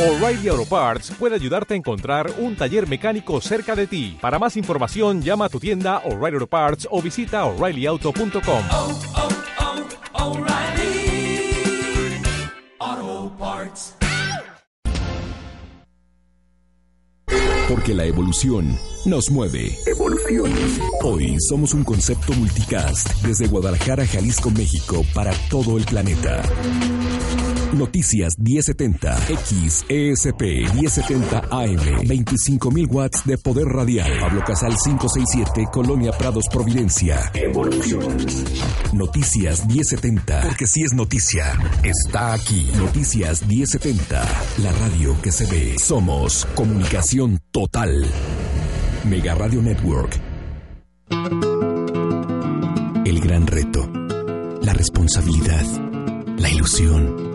O'Reilly Auto Parts puede ayudarte a encontrar un taller mecánico cerca de ti. Para más información, llama a tu tienda O'Reilly Auto Parts o visita oreillyauto.com. oh, oh, O'Reilly Auto Parts. Porque la evolución nos mueve. Evolución. Hoy somos un concepto multicast desde Guadalajara, Jalisco, México para todo el planeta. Noticias 1070, XESP 1070 AM, 25.000 watts de poder radial. Pablo Casal 567, Colonia Prados, Providencia. Evolución. Noticias 1070, porque si es noticia, está aquí. Noticias 1070, la radio que se ve. Somos comunicación total. Mega Radio Network. El gran reto, la responsabilidad, la ilusión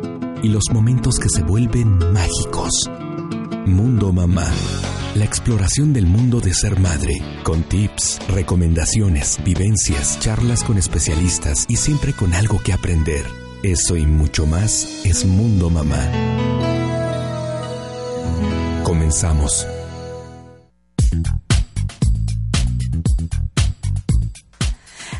y los momentos que se vuelven mágicos. Mundo Mamá. La exploración del mundo de ser madre, con tips, recomendaciones, vivencias, charlas con especialistas y siempre con algo que aprender. Eso y mucho más es Mundo Mamá. Comenzamos.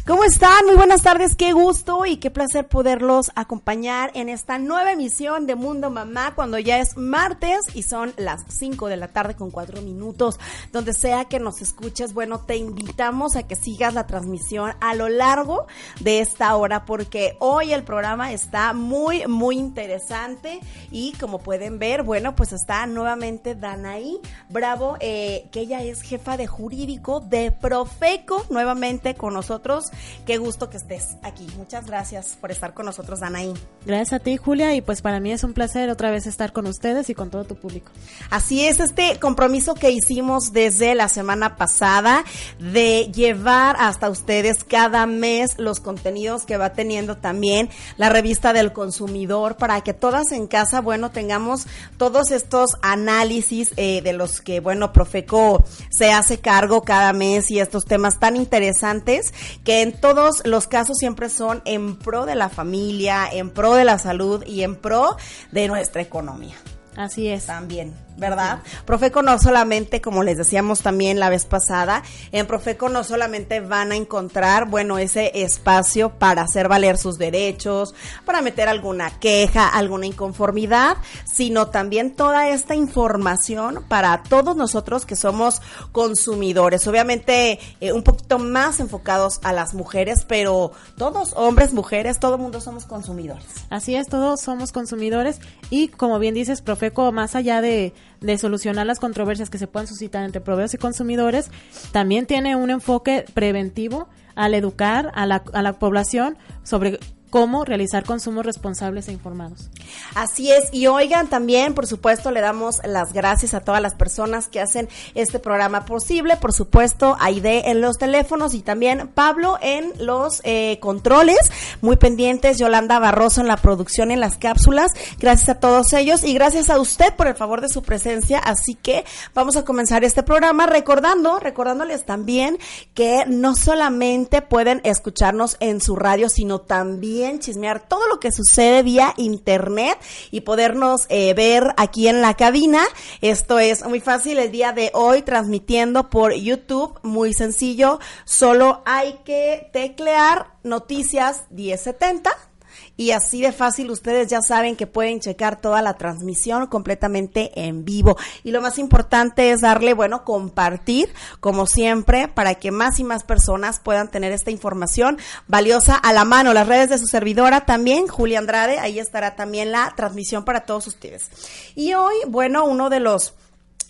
¿Cómo están? Muy buenas tardes, qué gusto y qué placer poderlos acompañar en esta nueva emisión de Mundo Mamá cuando ya es martes y son las 5 de la tarde con 4 minutos. Donde sea que nos escuches, bueno, te invitamos a que sigas la transmisión a lo largo de esta hora porque hoy el programa está muy, muy interesante y como pueden ver, bueno, pues está nuevamente Danaí Bravo, eh, que ella es jefa de jurídico de Profeco, nuevamente con nosotros. Qué gusto que estés aquí. Muchas gracias por estar con nosotros, Danaí. Gracias a ti, Julia, y pues para mí es un placer otra vez estar con ustedes y con todo tu público. Así es, este compromiso que hicimos desde la semana pasada de llevar hasta ustedes cada mes los contenidos que va teniendo también la revista del consumidor para que todas en casa, bueno, tengamos todos estos análisis eh, de los que, bueno, Profeco se hace cargo cada mes y estos temas tan interesantes que en todos los casos siempre son en pro de la familia, en pro de la salud y en pro de nuestra economía. Así es. También, ¿verdad? Profeco no solamente, como les decíamos también la vez pasada, en Profeco no solamente van a encontrar, bueno, ese espacio para hacer valer sus derechos, para meter alguna queja, alguna inconformidad, sino también toda esta información para todos nosotros que somos consumidores. Obviamente, eh, un poquito más enfocados a las mujeres, pero todos, hombres, mujeres, todo mundo somos consumidores. Así es, todos somos consumidores y como bien dices, Profeco, más allá de, de solucionar las controversias que se puedan suscitar entre proveedores y consumidores, también tiene un enfoque preventivo al educar a la, a la población sobre cómo realizar consumos responsables e informados. Así es, y oigan, también, por supuesto, le damos las gracias a todas las personas que hacen este programa posible, por supuesto, Aide en los teléfonos y también Pablo en los eh, controles, muy pendientes, Yolanda Barroso en la producción en las cápsulas, gracias a todos ellos y gracias a usted por el favor de su presencia, así que vamos a comenzar este programa recordando, recordándoles también que no solamente pueden escucharnos en su radio, sino también chismear todo lo que sucede vía internet y podernos eh, ver aquí en la cabina. Esto es muy fácil el día de hoy transmitiendo por YouTube, muy sencillo. Solo hay que teclear noticias 1070 y así de fácil ustedes ya saben que pueden checar toda la transmisión completamente en vivo. Y lo más importante es darle, bueno, compartir, como siempre, para que más y más personas puedan tener esta información valiosa a la mano. Las redes de su servidora también, Julia Andrade, ahí estará también la transmisión para todos ustedes. Y hoy, bueno, uno de los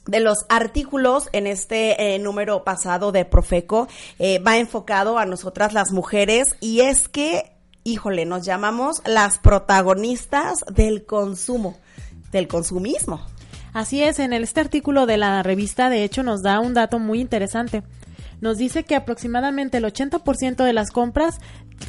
de los artículos en este eh, número pasado de Profeco eh, va enfocado a nosotras las mujeres y es que híjole, nos llamamos las protagonistas del consumo, del consumismo. Así es, en este artículo de la revista, de hecho, nos da un dato muy interesante. Nos dice que aproximadamente el 80% de las compras,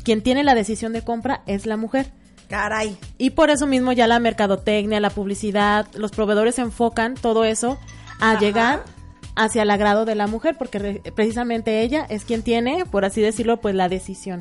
quien tiene la decisión de compra es la mujer. Caray. Y por eso mismo ya la mercadotecnia, la publicidad, los proveedores enfocan todo eso a Ajá. llegar hacia el agrado de la mujer, porque precisamente ella es quien tiene, por así decirlo, pues la decisión.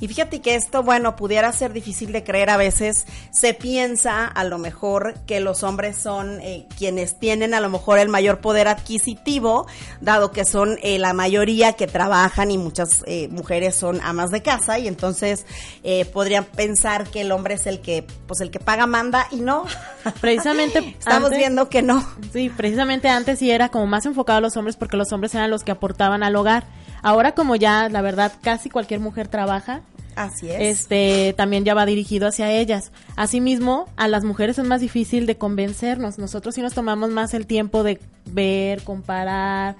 Y fíjate que esto, bueno, pudiera ser difícil de creer a veces. Se piensa a lo mejor que los hombres son eh, quienes tienen a lo mejor el mayor poder adquisitivo, dado que son eh, la mayoría que trabajan y muchas eh, mujeres son amas de casa y entonces eh, podrían pensar que el hombre es el que, pues el que paga manda y no. Precisamente Estamos antes- viendo que no. Sí, precisamente antes sí era como más enfocado a los hombres porque los hombres eran los que aportaban al hogar. Ahora como ya, la verdad, casi cualquier mujer trabaja, Así es. este también ya va dirigido hacia ellas. Asimismo, a las mujeres es más difícil de convencernos. Nosotros sí nos tomamos más el tiempo de ver, comparar.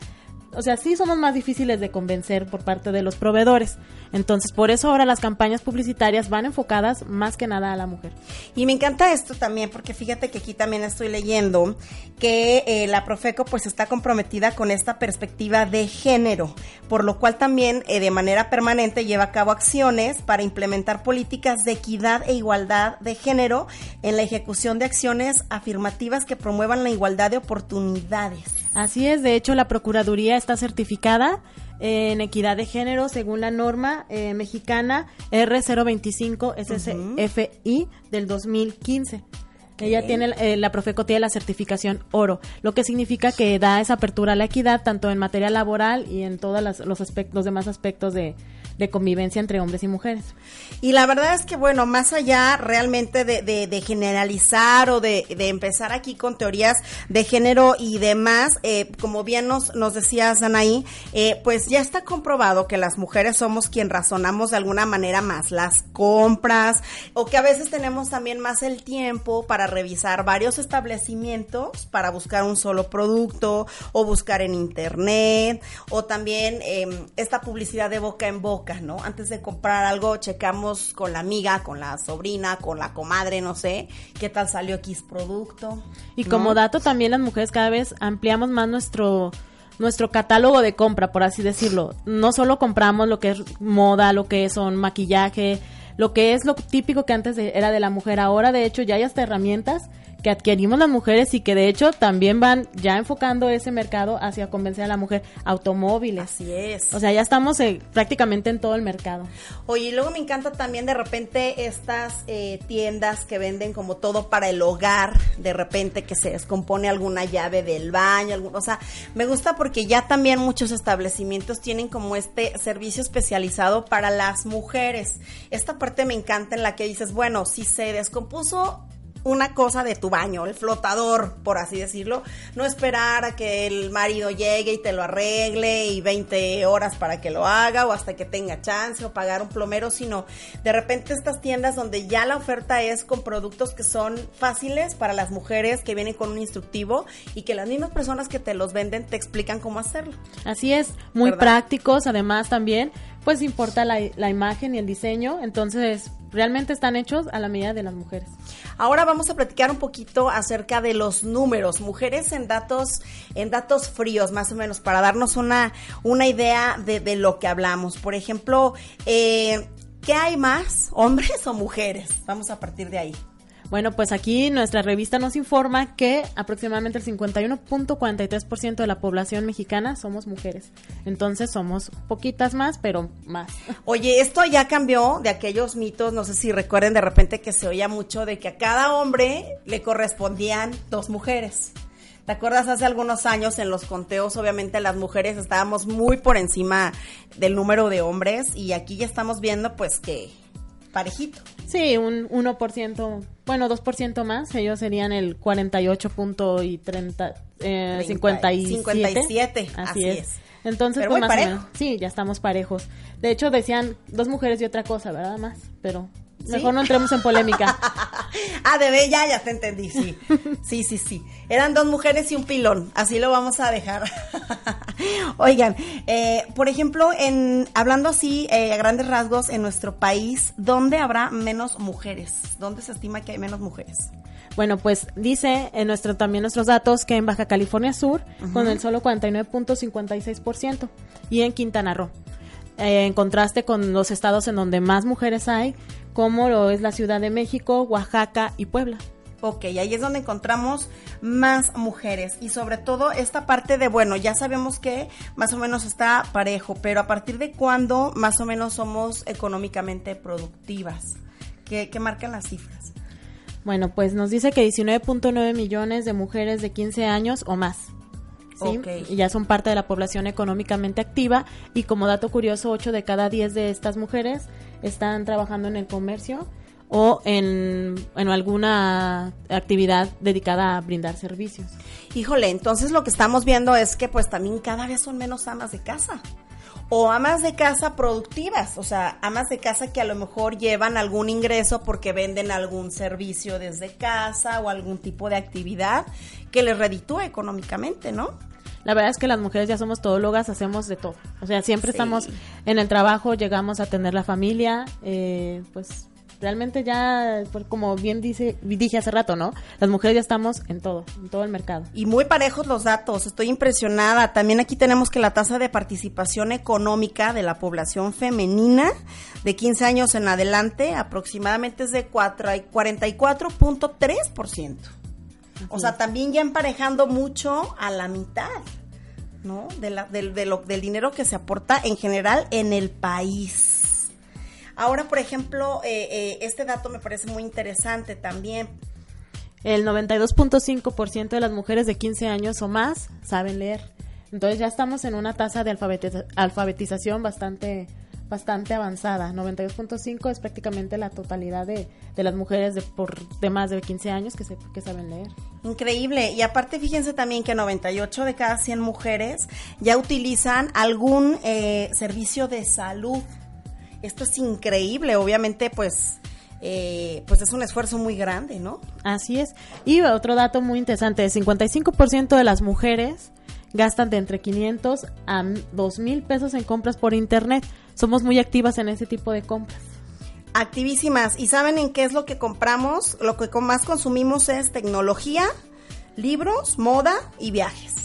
O sea, sí somos más difíciles de convencer por parte de los proveedores. Entonces, por eso ahora las campañas publicitarias van enfocadas más que nada a la mujer. Y me encanta esto también, porque fíjate que aquí también estoy leyendo que eh, la Profeco pues está comprometida con esta perspectiva de género, por lo cual también eh, de manera permanente lleva a cabo acciones para implementar políticas de equidad e igualdad de género en la ejecución de acciones afirmativas que promuevan la igualdad de oportunidades. Así es, de hecho la Procuraduría está certificada en equidad de género según la norma eh, mexicana R025 SSFI del 2015. Ella tiene, eh, la Profeco tiene la certificación oro, lo que significa que da esa apertura a la equidad tanto en materia laboral y en todos los, aspectos, los demás aspectos de, de convivencia entre hombres y mujeres. Y la verdad es que, bueno, más allá realmente de, de- de generalizar o de, empezar aquí con teorías de género y demás, eh, como bien nos, nos decías, Anaí, eh, pues ya está comprobado que las mujeres somos quien razonamos de alguna manera más las compras o que a veces tenemos también más el tiempo para revisar varios establecimientos para buscar un solo producto o buscar en internet o también eh, esta publicidad de boca en boca, ¿no? Antes de comprar algo checamos con la amiga, con la sobrina, con la comadre, no sé, qué tal salió X producto. Y ¿no? como dato también las mujeres cada vez ampliamos más nuestro nuestro catálogo de compra, por así decirlo. No solo compramos lo que es moda, lo que son maquillaje, lo que es lo típico que antes de- era de la mujer. Ahora, de hecho, ya hay hasta herramientas que adquirimos las mujeres y que de hecho también van ya enfocando ese mercado hacia convencer a la mujer automóviles. Así es. O sea, ya estamos eh, prácticamente en todo el mercado. Oye, y luego me encanta también de repente estas eh, tiendas que venden como todo para el hogar, de repente que se descompone alguna llave del baño, algún- o sea, me gusta porque ya también muchos establecimientos tienen como este servicio especializado para las mujeres. Esta parte me encanta en la que dices, bueno, si se descompuso una cosa de tu baño, el flotador, por así decirlo. No esperar a que el marido llegue y te lo arregle y 20 horas para que lo haga o hasta que tenga chance o pagar un plomero, sino de repente estas tiendas donde ya la oferta es con productos que son fáciles para las mujeres, que vienen con un instructivo y que las mismas personas que te los venden te explican cómo hacerlo. Así es, muy ¿Verdad? prácticos, además también, pues importa la, la imagen y el diseño, entonces realmente están hechos a la medida de las mujeres. Ahora vamos a platicar un poquito acerca de los números, mujeres en datos, en datos fríos, más o menos, para darnos una, una idea de, de lo que hablamos. Por ejemplo, eh, ¿qué hay más, hombres o mujeres? Vamos a partir de ahí. Bueno, pues aquí nuestra revista nos informa que aproximadamente el 51.43% de la población mexicana somos mujeres. Entonces somos poquitas más, pero más. Oye, esto ya cambió de aquellos mitos, no sé si recuerden de repente que se oía mucho de que a cada hombre le correspondían dos mujeres. ¿Te acuerdas hace algunos años en los conteos, obviamente las mujeres estábamos muy por encima del número de hombres y aquí ya estamos viendo pues que parejito. Sí, un 1%, bueno, 2% más, ellos serían el 48 punto y 30, eh, 57. 57, Así, así es. es. Entonces, pues más o parejo. menos, sí, ya estamos parejos. De hecho, decían dos mujeres y otra cosa, ¿verdad? Más, pero mejor no entremos en polémica. ah, de ya, ya te entendí, sí. Sí, sí, sí. Eran dos mujeres y un pilón. Así lo vamos a dejar. Oigan, eh, por ejemplo, en hablando así eh, a grandes rasgos en nuestro país, ¿dónde habrá menos mujeres? ¿Dónde se estima que hay menos mujeres? Bueno, pues dice en nuestro también nuestros datos que en Baja California Sur con el solo 49.56% y en Quintana Roo. Eh, en contraste con los estados en donde más mujeres hay, como lo es la Ciudad de México, Oaxaca y Puebla. Ok, ahí es donde encontramos más mujeres y sobre todo esta parte de, bueno, ya sabemos que más o menos está parejo, pero a partir de cuándo más o menos somos económicamente productivas, ¿qué, qué marcan las cifras? Bueno, pues nos dice que 19.9 millones de mujeres de 15 años o más. ¿sí? Ok. Y ya son parte de la población económicamente activa y como dato curioso, 8 de cada 10 de estas mujeres están trabajando en el comercio o en, en alguna actividad dedicada a brindar servicios. Híjole, entonces lo que estamos viendo es que pues también cada vez son menos amas de casa. O amas de casa productivas, o sea, amas de casa que a lo mejor llevan algún ingreso porque venden algún servicio desde casa o algún tipo de actividad que les reditúa económicamente, ¿no? La verdad es que las mujeres ya somos todólogas, hacemos de todo. O sea, siempre Sí. estamos en el trabajo, llegamos a tener la familia, eh, pues realmente ya, pues, como bien dice, dije hace rato, ¿no? Las mujeres ya estamos en todo, en todo el mercado. Y muy parejos los datos, estoy impresionada. También aquí tenemos que la tasa de participación económica de la población femenina de 15 años en adelante aproximadamente es de cuatro- 44.3%. O sea, también ya emparejando mucho a la mitad, ¿no? De la- del, de lo- del dinero que se aporta en general en el país. Ahora, por ejemplo, eh, eh, este dato me parece muy interesante también. El 92.5% de las mujeres de 15 años o más saben leer. Entonces ya estamos en una tasa de alfabetiza- alfabetización bastante bastante avanzada. 92.5 es prácticamente la totalidad de, de las mujeres de, por, de más de 15 años que, se, que saben leer. Increíble. Y aparte, fíjense también que 98 de cada 100 mujeres ya utilizan algún eh, servicio de salud. Esto es increíble. Obviamente, pues, eh, pues es un esfuerzo muy grande, ¿no? Así es. Y otro dato muy interesante, el 55% de las mujeres gastan de entre 500 a 2 mil pesos en compras por internet. Somos muy activas en ese tipo de compras. Activísimas. ¿Y saben en qué es lo que compramos? Lo que más consumimos es tecnología, libros, moda y viajes.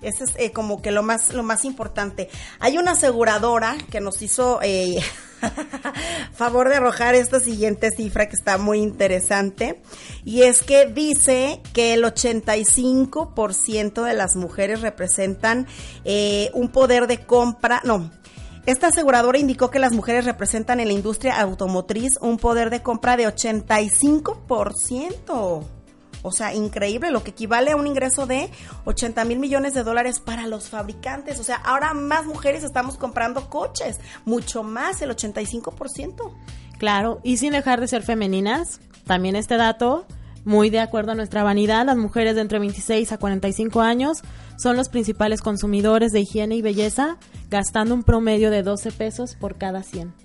Ese es eh, como que lo más, lo más importante. Hay una aseguradora que nos hizo eh, favor de arrojar esta siguiente cifra que está muy interesante. Y es que dice que el 85% de las mujeres representan eh, un poder de compra, no, esta aseguradora indicó que las mujeres representan en la industria automotriz un poder de compra de 85%. O sea, increíble, lo que equivale a un ingreso de 80 mil millones de dólares para los fabricantes. O sea, ahora más mujeres estamos comprando coches, mucho más, el 85%. Claro, y sin dejar de ser femeninas, también este dato, muy de acuerdo a nuestra vanidad, las mujeres de entre 26 a 45 años son los principales consumidores de higiene y belleza, gastando un promedio de 12 pesos por cada 100. 12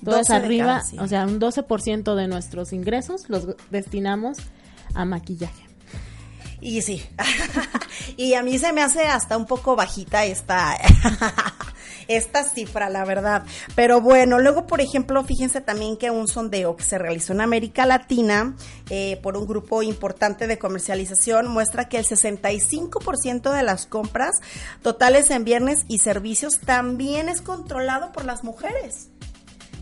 Entonces arriba, cada 100. o sea, un 12% de nuestros ingresos los destinamos a maquillaje. Y sí. y a mí se me hace hasta un poco bajita esta, esta cifra, la verdad. Pero bueno, luego, por ejemplo, fíjense también que un sondeo que se realizó en América Latina eh, por un grupo importante de comercialización muestra que el 65% de las compras totales en viernes y servicios también es controlado por las mujeres.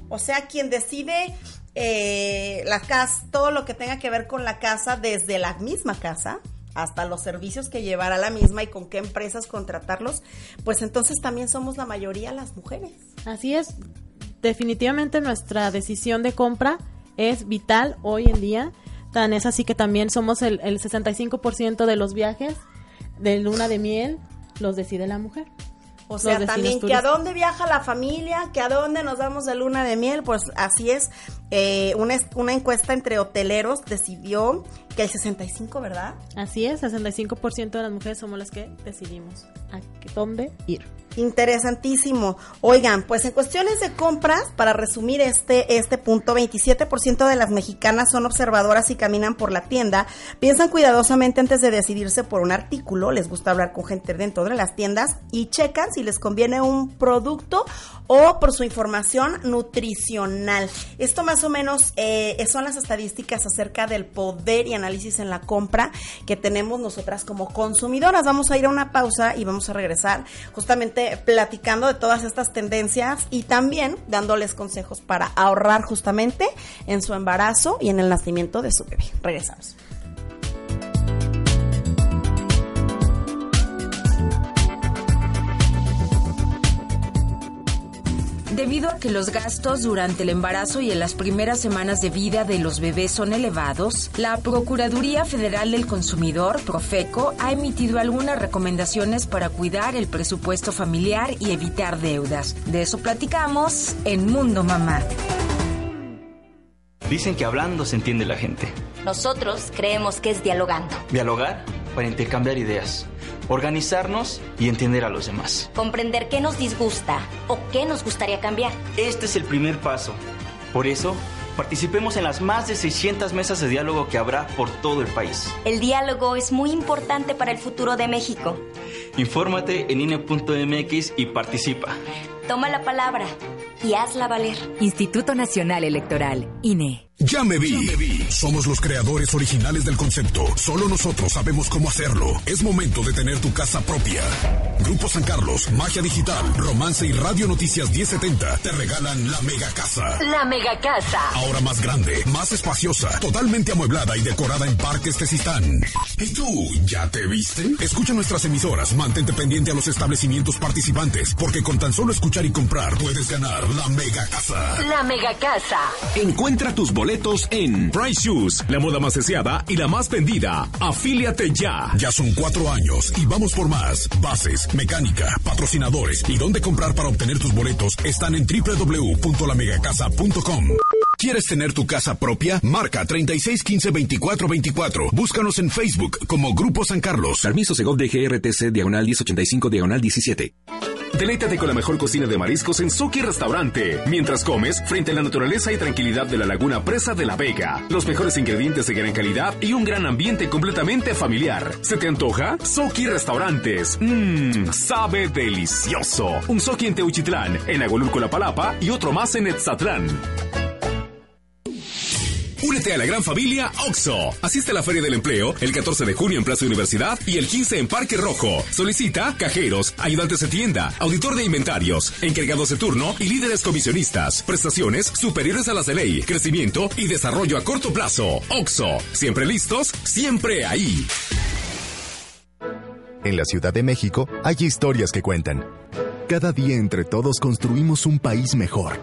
O sea, quien decide eh, la casa, todo lo que tenga que ver con la casa, desde la misma casa hasta los servicios que llevar a la misma y con qué empresas contratarlos, pues entonces también somos la mayoría las mujeres. Así es, definitivamente nuestra decisión de compra es vital hoy en día. Tan es así que también somos el, el 65% de los viajes de luna de miel los decide la mujer. O sea, también que a dónde viaja la familia, que a dónde nos vamos de luna de miel, pues así es. Eh, una, una encuesta entre hoteleros decidió que el 65, ¿verdad? Así es, 65% de las mujeres somos las que decidimos a dónde ir. Interesantísimo. Oigan, pues en cuestiones de compras, para resumir este, este punto, 27% de las mexicanas son observadoras y caminan por la tienda, piensan cuidadosamente antes de decidirse por un artículo, les gusta hablar con gente dentro de las tiendas y checan si les conviene un producto o por su información nutricional. Esto más o menos eh, son las estadísticas acerca del poder y análisis en la compra que tenemos nosotras como consumidoras. Vamos a ir a una pausa y vamos a regresar justamente platicando de todas estas tendencias y también dándoles consejos para ahorrar justamente en su embarazo y en el nacimiento de su bebé. Regresamos. Debido a que los gastos durante el embarazo y en las primeras semanas de vida de los bebés son elevados, la Procuraduría Federal del Consumidor, Profeco, ha emitido algunas recomendaciones para cuidar el presupuesto familiar y evitar deudas. De eso platicamos en Mundo Mamá. Dicen que hablando se entiende la gente. Nosotros creemos que es dialogando. Dialogar para intercambiar ideas, organizarnos y entender a los demás. Comprender qué nos disgusta o qué nos gustaría cambiar. Este es el primer paso. Por eso, participemos en las más de 600 mesas de diálogo que habrá por todo el país. El diálogo es muy importante para el futuro de México. Infórmate en INE.mx y participa. Toma la palabra y hazla valer. Instituto Nacional Electoral, INE. Ya me, vi. Somos los creadores originales del concepto. Solo nosotros sabemos cómo hacerlo. Es momento de tener tu casa propia. Grupo San Carlos, Magia Digital, Romance y Radio Noticias 1070 te regalan la mega casa. La mega casa. Ahora más grande, más espaciosa, totalmente amueblada y decorada en Parques Tezistán. ¿Y tú, ya te viste? Escucha nuestras emisoras, mantente pendiente a los establecimientos participantes, porque con tan solo escuchar y comprar puedes ganar la mega casa. La mega casa. Encuentra tus boletos en Price Shoes, la moda más deseada y la más vendida. Afíliate ya. Ya son cuatro años y vamos por más. Bases, mecánica, patrocinadores y dónde comprar para obtener tus boletos están en www.lamegacasa.com. ¿Quieres tener tu casa propia? Marca 3615-2424. Búscanos en Facebook como Grupo San Carlos. Permiso Segov de GRTC Diagonal 1085 Diagonal 17. Deleítate con la mejor cocina de mariscos en Suki Restaurante. Mientras comes, frente a la naturaleza y tranquilidad de la laguna Presa de la Vega. Los mejores ingredientes de gran calidad y un gran ambiente completamente familiar. ¿Se te antoja? Suki Restaurantes. Mmm, sabe delicioso. Un Suki en Teuchitlán, en Agolulco La Palapa y otro más en Etzatlán. Únete a la gran familia OXO. Asiste a la Feria del Empleo el 14 de junio en Plaza Universidad y el 15 en Parque Rojo. Solicita cajeros, ayudantes de tienda, auditor de inventarios, encargados de turno y líderes comisionistas. Prestaciones superiores a las de ley, crecimiento y desarrollo a corto plazo. OXO. Siempre listos, siempre ahí. En la Ciudad de México hay historias que cuentan. Cada día entre todos construimos un país mejor.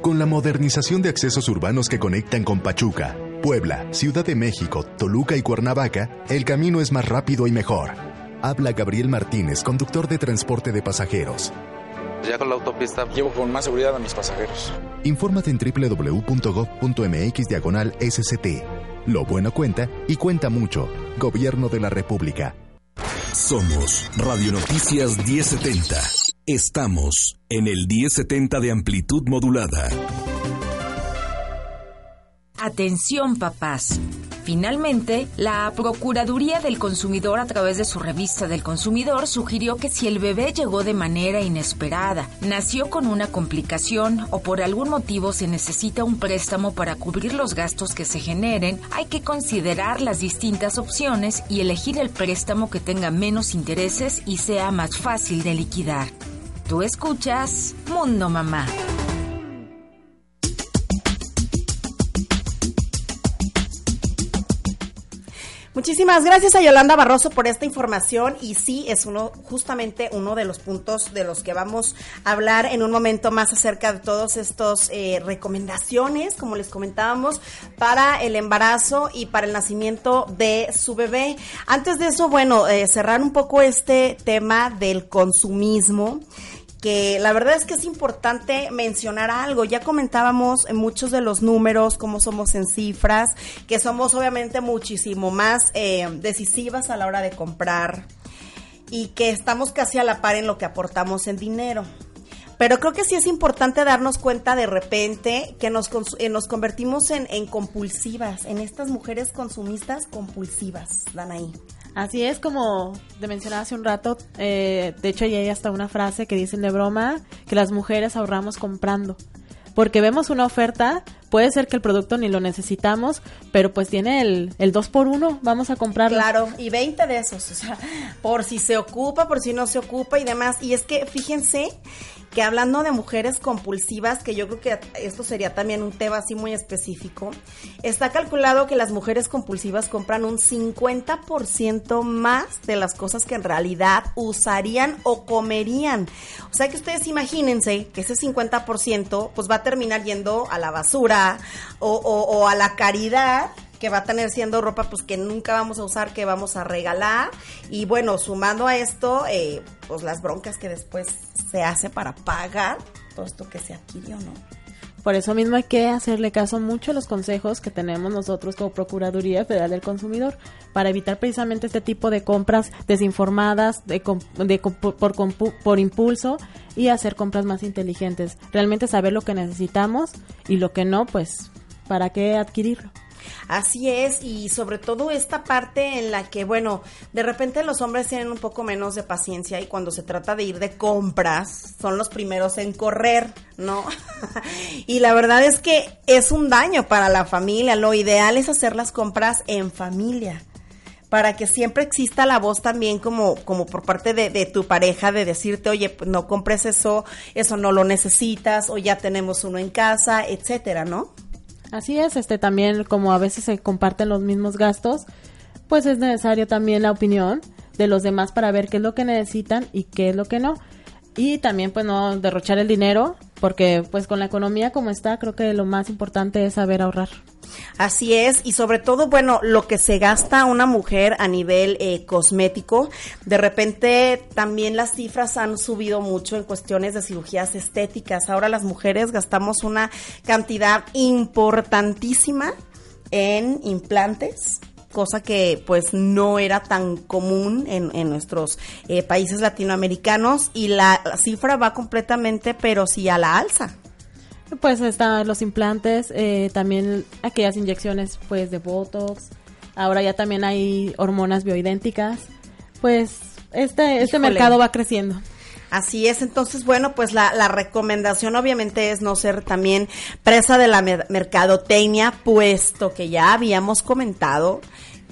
Con la modernización de accesos urbanos que conectan con Pachuca, Puebla, Ciudad de México, Toluca y Cuernavaca, el camino es más rápido y mejor. Habla Gabriel Martínez, conductor de transporte de pasajeros. Ya con la autopista llevo con más seguridad a mis pasajeros. Infórmate en www.gov.mx diagonal SCT. Lo bueno cuenta y cuenta mucho. Gobierno de la República. Somos Radio Noticias 1070. Estamos en el 1070 de amplitud modulada. Atención papás. Finalmente, la Procuraduría del Consumidor a través de su revista del consumidor sugirió que si el bebé llegó de manera inesperada, nació con una complicación o por algún motivo se necesita un préstamo para cubrir los gastos que se generen, hay que considerar las distintas opciones y elegir el préstamo que tenga menos intereses y sea más fácil de liquidar. Tú escuchas Mundo Mamá. Muchísimas gracias a Yolanda Barroso por esta información y sí es uno justamente uno de los puntos de los que vamos a hablar en un momento más acerca de todos estos eh, recomendaciones, como les comentábamos, para el embarazo y para el nacimiento de su bebé. Antes de eso, bueno, eh, cerrar un poco este tema del consumismo que la verdad es que es importante mencionar algo. Ya comentábamos en muchos de los números, cómo somos en cifras, que somos obviamente muchísimo más eh, decisivas a la hora de comprar y que estamos casi a la par en lo que aportamos en dinero. Pero creo que sí es importante darnos cuenta de repente que nos, eh, nos convertimos en, en compulsivas, en estas mujeres consumistas compulsivas, dan ahí. Así es como te mencionaba hace un rato, eh, de hecho ya hay hasta una frase que dicen de broma que las mujeres ahorramos comprando. Porque vemos una oferta, puede ser que el producto ni lo necesitamos, pero pues tiene el, el 2 por 1 vamos a comprarlo. Claro, y 20 de esos, o sea, por si se ocupa, por si no se ocupa y demás. Y es que fíjense que hablando de mujeres compulsivas, que yo creo que esto sería también un tema así muy específico, está calculado que las mujeres compulsivas compran un 50% más de las cosas que en realidad usarían o comerían. O sea que ustedes imagínense que ese 50% pues va a terminar yendo a la basura o, a la caridad que va a tener siendo ropa pues que nunca vamos a usar, que vamos a regalar. Y bueno, sumando a esto, eh, pues las broncas que después se hace para pagar todo esto que se adquirió, ¿no? Por eso mismo hay que hacerle caso mucho a los consejos que tenemos nosotros como Procuraduría Federal del Consumidor para evitar precisamente este tipo de compras desinformadas, de, de por, por impulso y hacer compras más inteligentes. Realmente saber lo que necesitamos y lo que no, pues, ¿para qué adquirirlo? Así es, y sobre todo esta parte en la que, bueno, de repente los hombres tienen un poco menos de paciencia y cuando se trata de ir de compras, son los primeros en correr, ¿no? y la verdad es que es un daño para la familia. Lo ideal es hacer las compras en familia para que siempre exista la voz también como, como por parte de, de tu pareja de decirte, oye, pues no compres eso, eso no lo necesitas, o ya tenemos uno en casa, etcétera, ¿no? Así es, este también como a veces se comparten los mismos gastos, pues es necesario también la opinión de los demás para ver qué es lo que necesitan y qué es lo que no. Y también pues no derrochar el dinero, porque pues con la economía como está, creo que lo más importante es saber ahorrar. Así es, y sobre todo, bueno, lo que se gasta una mujer a nivel eh, cosmético, de repente también las cifras han subido mucho en cuestiones de cirugías estéticas. Ahora las mujeres gastamos una cantidad importantísima en implantes cosa que pues no era tan común en, en nuestros eh, países latinoamericanos y la, la cifra va completamente pero sí a la alza. Pues están los implantes, eh, también aquellas inyecciones pues de Botox, ahora ya también hay hormonas bioidénticas, pues este, este Híjole. mercado va creciendo. Así es, entonces, bueno, pues la, la recomendación obviamente es no ser también presa de la mer- mercadotecnia, puesto que ya habíamos comentado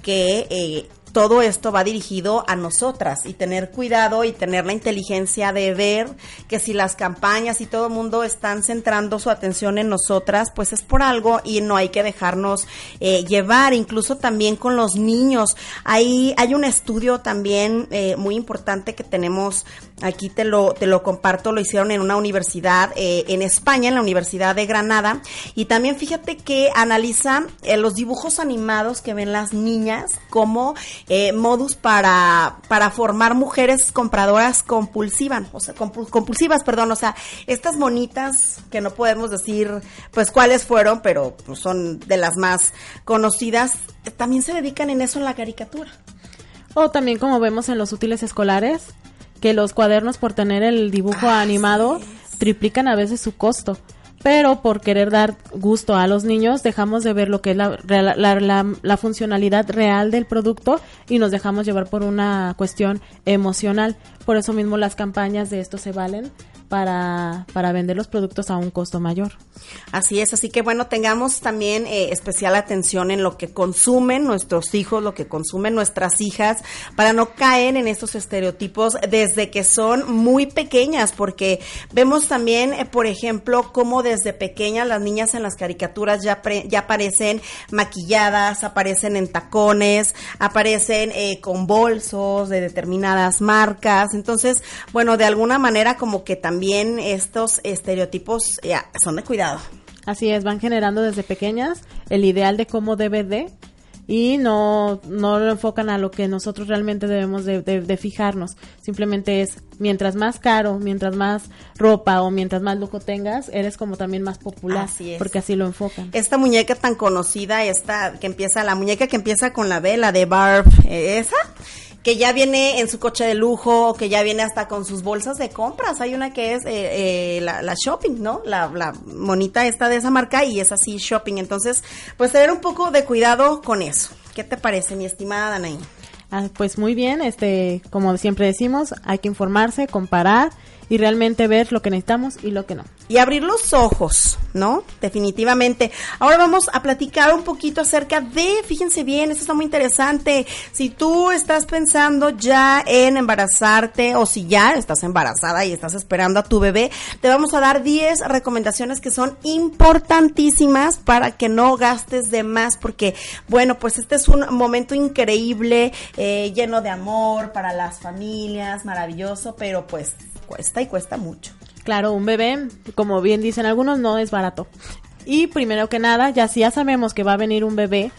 que eh, todo esto va dirigido a nosotras y tener cuidado y tener la inteligencia de ver que si las campañas y todo el mundo están centrando su atención en nosotras, pues es por algo y no hay que dejarnos eh, llevar, incluso también con los niños. Hay, hay un estudio también eh, muy importante que tenemos aquí te lo, te lo comparto, lo hicieron en una universidad eh, en España, en la Universidad de Granada, y también fíjate que analiza eh, los dibujos animados que ven las niñas como eh, modus para, para formar mujeres compradoras compulsivas, o sea, compu- compulsivas, perdón, o sea, estas monitas que no podemos decir pues cuáles fueron, pero pues, son de las más conocidas, también se dedican en eso en la caricatura. O también como vemos en los útiles escolares, que los cuadernos por tener el dibujo animado triplican a veces su costo. Pero por querer dar gusto a los niños dejamos de ver lo que es la, la, la- la- la funcionalidad real del producto y nos dejamos llevar por una cuestión emocional. Por eso mismo las campañas de esto se valen para, para vender los productos a un costo mayor. Así es, así que bueno, tengamos también eh, especial atención en lo que consumen nuestros hijos, lo que consumen nuestras hijas, para no caer en estos estereotipos desde que son muy pequeñas, porque vemos también, eh, por ejemplo, cómo desde pequeñas las niñas en las caricaturas ya, pre- ya aparecen maquilladas, aparecen en tacones, aparecen eh, con bolsos de determinadas marcas, entonces, bueno, de alguna manera como que también estos estereotipos ya, son de cuidado. Así es, van generando desde pequeñas el ideal de cómo debe de y no, no lo enfocan a lo que nosotros realmente debemos de, de- de fijarnos. Simplemente es, mientras más caro, mientras más ropa o mientras más lujo tengas, eres como también más popular. Así es. Porque así lo enfocan. esta muñeca tan conocida, esta que empieza, la muñeca que empieza con la vela de Barb, eh, esa, que ya viene en su coche de lujo, que ya viene hasta con sus bolsas de compras. Hay una que es eh, eh, la, la shopping, ¿no? La, la monita esta de esa marca y es así shopping. Entonces, pues tener un poco de cuidado con eso. ¿Qué te parece, mi estimada Danaí? Ah, pues muy bien, este, como siempre decimos, hay que informarse, comparar y realmente ver lo que necesitamos y lo que no. Y abrir los ojos, ¿no? Definitivamente. Ahora vamos a platicar un poquito acerca de, fíjense bien, esto está muy interesante. Si tú estás pensando ya en embarazarte o si ya estás embarazada y estás esperando a tu bebé, te vamos a dar 10 recomendaciones que son importantísimas para que no gastes de más porque, bueno, pues este es un momento increíble, eh, lleno de amor para las familias, maravilloso, pero pues cuesta y cuesta mucho. Claro, un bebé, como bien dicen algunos, no es barato. Y primero que nada, ya si ya sabemos que va a venir un bebé,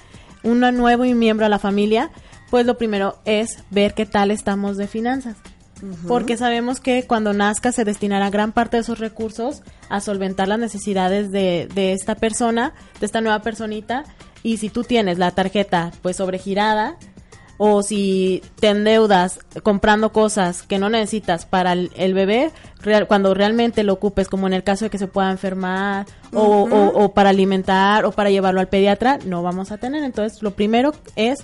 un nuevo miembro a la familia, pues lo primero es ver qué tal estamos de finanzas. Porque sabemos que cuando nazca se destinará gran parte de esos recursos a solventar las necesidades de, de esta persona, de esta nueva personita. Y si tú tienes la tarjeta pues sobregirada, o si te endeudas comprando cosas que no necesitas para el, bebé, cuando realmente lo ocupes, como en el caso de que se pueda enfermar o, o, para alimentar o para llevarlo al pediatra, no vamos a tener. Entonces, lo primero es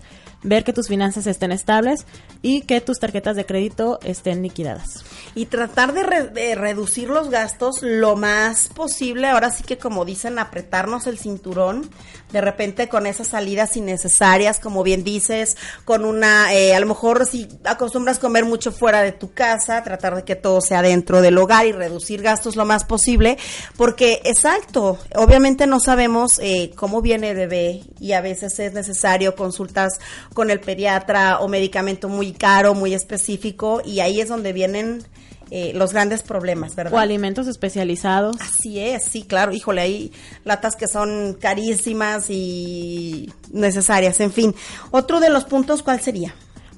ver que tus finanzas estén estables y que tus tarjetas de crédito estén liquidadas. Y tratar de, reducir los gastos lo más posible, ahora sí que como dicen, apretarnos el cinturón, de repente con esas salidas innecesarias, como bien dices, con una, eh, a lo mejor si acostumbras comer mucho fuera de tu casa, tratar de que todo sea dentro del hogar y reducir gastos lo más posible, porque exacto, obviamente no sabemos eh, cómo viene el bebé y a veces es necesario consultas con el pediatra o medicamento muy caro, muy específico, y ahí es donde vienen eh, los grandes problemas, ¿verdad? O alimentos especializados. Así es, sí, claro, híjole, hay latas que son carísimas y necesarias, en fin. Otro de los puntos, ¿cuál sería?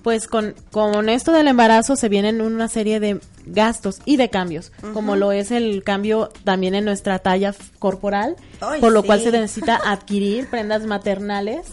Pues con, con esto del embarazo se vienen una serie de gastos y de cambios, como lo es el cambio también en nuestra talla corporal, por lo cual se necesita adquirir prendas maternales.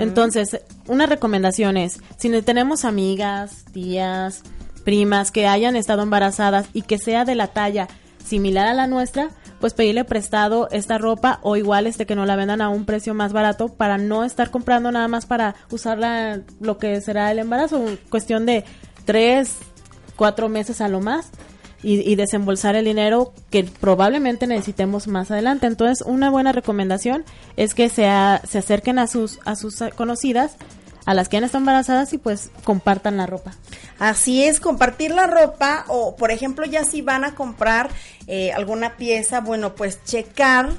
Entonces, una recomendación es, si tenemos amigas, tías, primas que hayan estado embarazadas y que sea de la talla similar a la nuestra, pues pedirle prestado esta ropa o igual este que no la vendan a un precio más barato para no estar comprando nada más para usarla lo que será el embarazo, cuestión de tres, cuatro meses a lo más y, desembolsar el dinero que probablemente necesitemos más adelante. Entonces, una buena recomendación es que se, se acerquen a sus, a sus conocidas a las que han estado embarazadas y pues compartan la ropa. Así es, compartir la ropa o por ejemplo ya si van a comprar eh, alguna pieza, bueno pues checar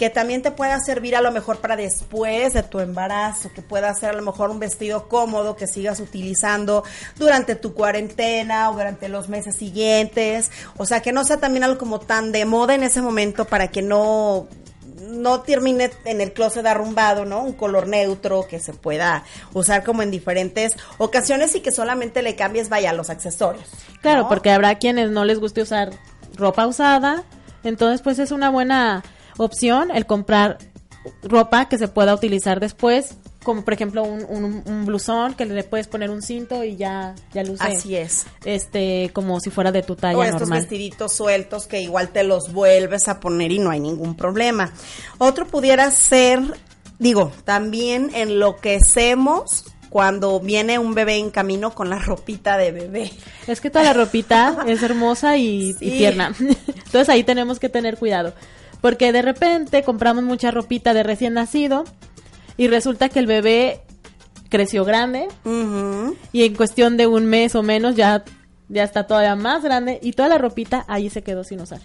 que también te pueda servir a lo mejor para después de tu embarazo, que pueda ser a lo mejor un vestido cómodo que sigas utilizando durante tu cuarentena o durante los meses siguientes, o sea, que no sea también algo como tan de moda en ese momento para que no no termine en el closet arrumbado, ¿no? Un color neutro que se pueda usar como en diferentes ocasiones y que solamente le cambies, vaya, los accesorios. Claro, porque habrá quienes no les guste usar ropa usada, entonces pues es una buena opción el comprar ropa que se pueda utilizar después, como por ejemplo un, un, blusón que le puedes poner un cinto y ya, ya luce. Así es. Este, como si fuera de tu talla o estos vestiditos sueltos que igual te los vuelves a poner y no hay ningún problema. Otro pudiera ser, digo, también enloquecemos cuando viene un bebé en camino con la ropita de bebé. Es que toda la ropita es hermosa y, y tierna. Entonces ahí tenemos que tener cuidado. Porque de repente compramos mucha ropita de recién nacido y resulta que el bebé creció grande y en cuestión de un mes o menos ya ya está todavía más grande y toda la ropita ahí se quedó sin usar.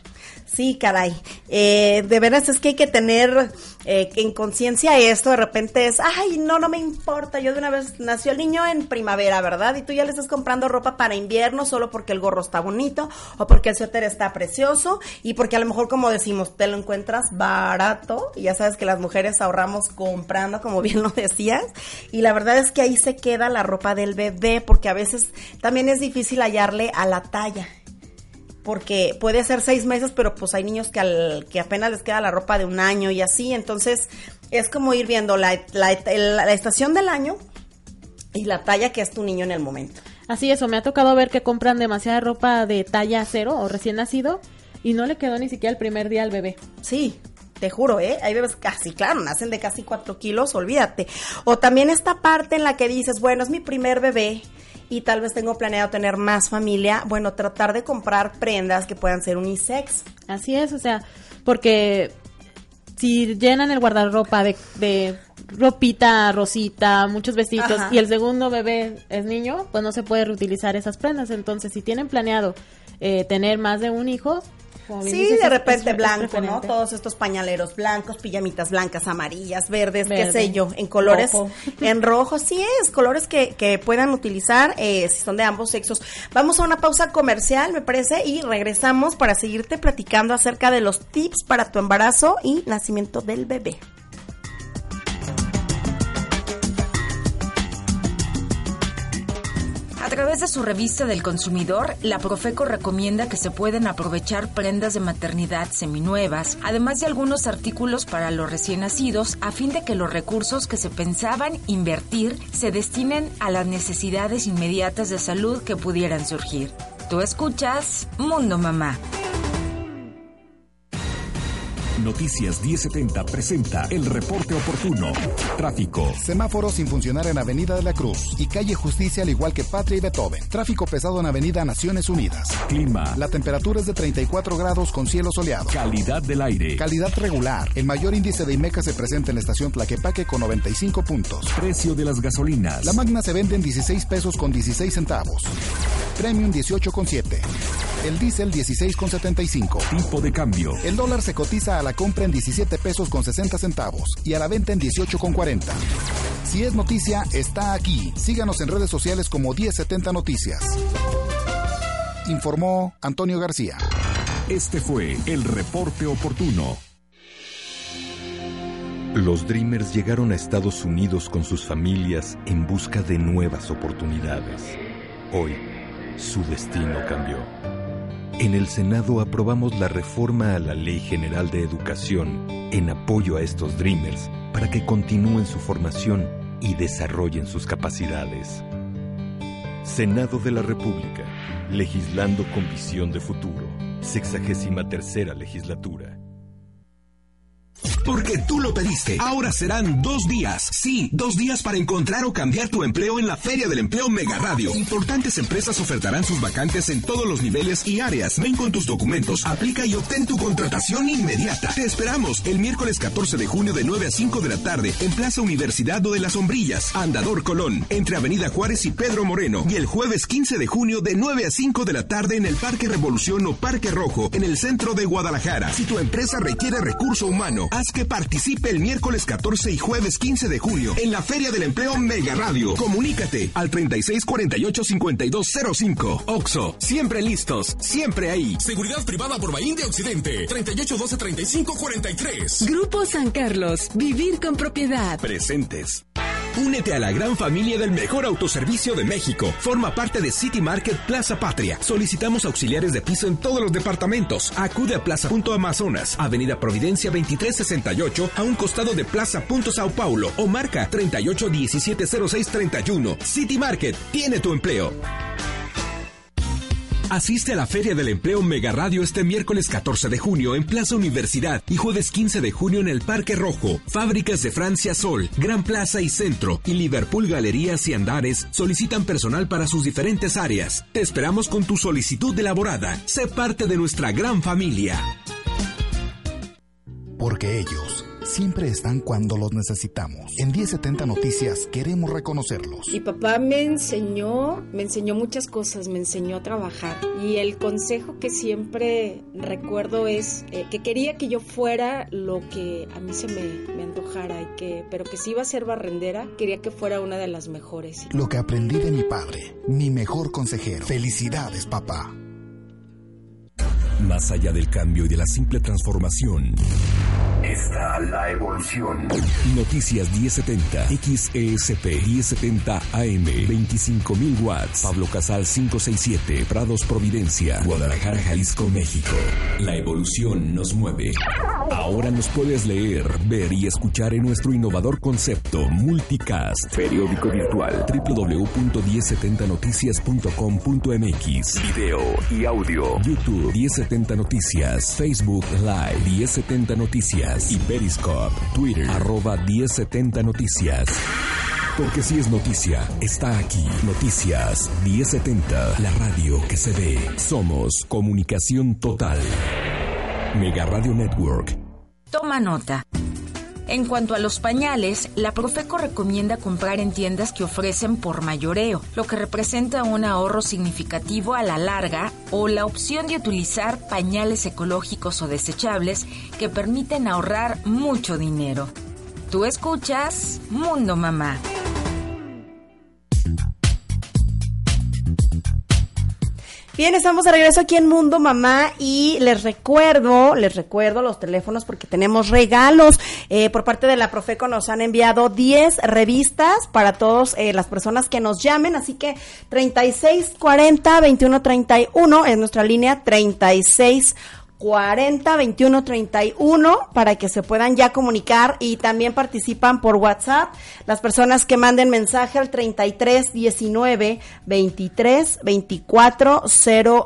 Sí, caray. Eh, de veras es que hay que tener eh, en conciencia esto. De repente es, ay, no, no me importa. Yo de una vez nació el niño en primavera, ¿verdad? Y tú ya le estás comprando ropa para invierno solo porque el gorro está bonito o porque el suéter está precioso y porque a lo mejor, como decimos, te lo encuentras barato. Y ya sabes que las mujeres ahorramos comprando, como bien lo decías. Y la verdad es que ahí se queda la ropa del bebé porque a veces también es difícil hallar a la talla. Porque puede ser seis meses, pero pues hay niños que, al, que apenas les queda la ropa de un año y así. Entonces es como ir viendo la, la, estación del año y la talla que es tu niño en el momento. Así eso, me ha tocado ver que compran demasiada ropa de talla cero o recién nacido y no le quedó ni siquiera el primer día al bebé. Sí, Te juro, ¿eh? Hay bebés casi, claro, nacen de casi cuatro kilos, olvídate. O también esta parte en la que dices, bueno, es mi primer bebé y tal vez tengo planeado tener más familia, bueno, tratar de comprar prendas que puedan ser unisex. Así es, o sea, porque si llenan el guardarropa de, de ropita, rosita, muchos vestidos Ajá. y el segundo bebé es niño, pues no se puede reutilizar esas prendas. Entonces, si tienen planeado eh, tener más de un hijo, como Sí, dices, de repente blanco, ¿no? Todos estos pañaleros blancos, pijamitas blancas, amarillas, verdes, qué sé yo, en colores, rojo. en rojo, sí es, colores que, que puedan utilizar eh, si son de ambos sexos. Vamos a una pausa comercial, me parece, y regresamos para seguirte platicando acerca de los tips para tu embarazo y nacimiento del bebé. A través de su revista del consumidor, la Profeco recomienda que se pueden aprovechar prendas de maternidad seminuevas, además de algunos artículos para los recién nacidos, a fin de que los recursos que se pensaban invertir se destinen a las necesidades inmediatas de salud que pudieran surgir. Tú escuchas Mundo Mamá. Noticias 1070 presenta el reporte oportuno. Tráfico. Semáforo sin funcionar en Avenida de la Cruz y calle Justicia al igual que Patria y Beethoven. Tráfico pesado en Avenida Naciones Unidas. Clima. La temperatura es de 34 grados con cielo soleado. Calidad del aire. Calidad regular. El mayor índice de IMECA se presenta en la estación Tlaquepaque con 95 puntos. Precio de las gasolinas. La Magna se vende en 16 pesos con 16 centavos. Premium 18 con 7. El diésel 16 con 75. Tipo de cambio. El dólar se cotiza a la compra en 17 pesos con 60 centavos y a la venta en 18 con 40. Si es noticia, está aquí. Síganos en redes sociales como 1070 Noticias. Informó Antonio García. Este fue el reporte oportuno. Los Dreamers llegaron a Estados Unidos con sus familias en busca de nuevas oportunidades. Hoy, su destino cambió. En el Senado aprobamos la reforma a la Ley General de Educación en apoyo a estos Dreamers para que continúen su formación y desarrollen sus capacidades. Senado de la República, legislando con visión de futuro. Sexagésima tercera legislatura. Porque tú lo pediste. Ahora serán dos días. Sí, dos días para encontrar o cambiar tu empleo en la Feria del Empleo Mega Radio. Importantes empresas ofertarán sus vacantes en todos los niveles y áreas. Ven con tus documentos, aplica y obtén tu contratación inmediata. Te esperamos el miércoles 14 de junio de 9 a 5 de la tarde en Plaza Universidad o de las Sombrillas, Andador Colón, entre Avenida Juárez y Pedro Moreno. Y el jueves 15 de junio de 9 a 5 de la tarde en el Parque Revolución o Parque Rojo, en el centro de Guadalajara. Si tu empresa requiere recurso humano, haz que participe el miércoles 14 y jueves 15 de junio en la Feria del Empleo Mega Radio. Comunícate al 3648-5205. Oxo, siempre listos, siempre ahí. Seguridad privada por Bahín de Occidente. 3812-3543. Grupo San Carlos. Vivir con propiedad. Presentes. Únete a la gran familia del mejor autoservicio de México. Forma parte de City Market Plaza Patria. Solicitamos auxiliares de piso en todos los departamentos. Acude a Plaza Punto Amazonas, Avenida Providencia 2368, a un costado de Plaza Punto Sao Paulo o marca 38170631. City Market tiene tu empleo. Asiste a la Feria del Empleo Mega Radio este miércoles 14 de junio en Plaza Universidad y jueves 15 de junio en el Parque Rojo. Fábricas de Francia Sol, Gran Plaza y Centro y Liverpool Galerías y Andares solicitan personal para sus diferentes áreas. Te esperamos con tu solicitud elaborada. Sé parte de nuestra gran familia. Porque ellos siempre están cuando los necesitamos. En 1070 Noticias queremos reconocerlos. Mi papá me enseñó, me enseñó muchas cosas, me enseñó a trabajar y el consejo que siempre recuerdo es eh, que quería que yo fuera lo que a mí se me, me antojara y que, pero que si iba a ser barrendera, quería que fuera una de las mejores. Lo que aprendí de mi padre, mi mejor consejero. Felicidades, papá. Más allá del cambio y de la simple transformación. Está la evolución. Noticias 1070, XESP 1070 AM, 25.000 watts, Pablo Casal 567, Prados Providencia, Guadalajara, Jalisco, México. La evolución nos mueve. Ahora nos puedes leer, ver y escuchar en nuestro innovador concepto Multicast, periódico virtual www.1070noticias.com.mx, Video y audio. YouTube 1070 1070 Noticias, Facebook Live 1070 Noticias y Periscope, Twitter, arroba 1070 Noticias. Porque si es noticia, está aquí. Noticias 1070, la radio que se ve. Somos Comunicación Total. Mega Radio Network. Toma nota. En cuanto a los pañales, la Profeco recomienda comprar en tiendas que ofrecen por mayoreo, lo que representa un ahorro significativo a la larga o la opción de utilizar pañales ecológicos o desechables que permiten ahorrar mucho dinero. Tú escuchas Mundo Mamá. Bien, estamos de regreso aquí en Mundo Mamá y les recuerdo, les recuerdo los teléfonos porque tenemos regalos. Eh, por parte de la Profeco nos han enviado 10 revistas para todas eh, las personas que nos llamen, así que 3640 2131 es nuestra línea 36 40 21 31 para que se puedan ya comunicar y también participan por WhatsApp. Las personas que manden mensaje al 33 19 23 24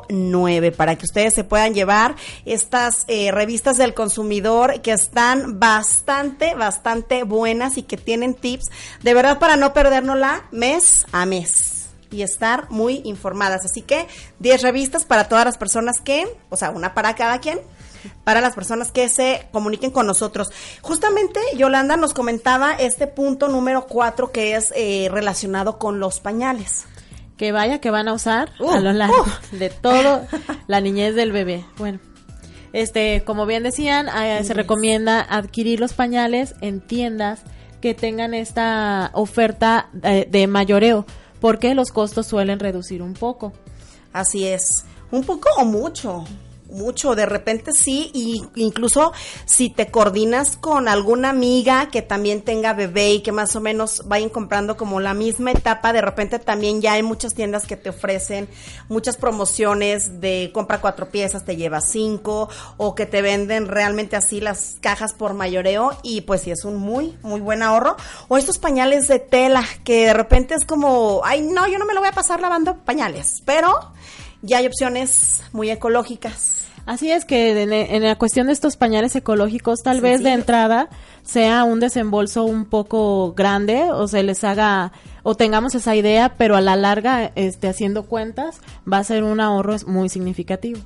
09 para que ustedes se puedan llevar estas eh, revistas del consumidor que están bastante bastante buenas y que tienen tips. De verdad para no la mes a mes y estar muy informadas. Así que 10 revistas para todas las personas que, o sea, una para cada quien, para las personas que se comuniquen con nosotros. Justamente Yolanda nos comentaba este punto número 4 que es eh, relacionado con los pañales. Que vaya que van a usar a lo largo de todo la niñez del bebé. Bueno, este, como bien decían, eh, se recomienda adquirir los pañales en tiendas que tengan esta oferta eh, de mayoreo porque los costos suelen reducir un poco. Así es, un poco o mucho mucho, de repente sí, y incluso si te coordinas con alguna amiga que también tenga bebé y que más o menos vayan comprando como la misma etapa, de repente también ya hay muchas tiendas que te ofrecen muchas promociones de compra cuatro piezas, te lleva cinco, o que te venden realmente así las cajas por mayoreo, y pues sí es un muy, muy buen ahorro. O estos pañales de tela, que de repente es como, ay no, yo no me lo voy a pasar lavando pañales, pero ya hay opciones muy ecológicas. Así es que en, la cuestión de estos pañales ecológicos, tal vez de entrada sea un desembolso un poco grande o se les haga o tengamos esa idea, pero a la larga, este, haciendo cuentas, va a ser un ahorro muy significativo.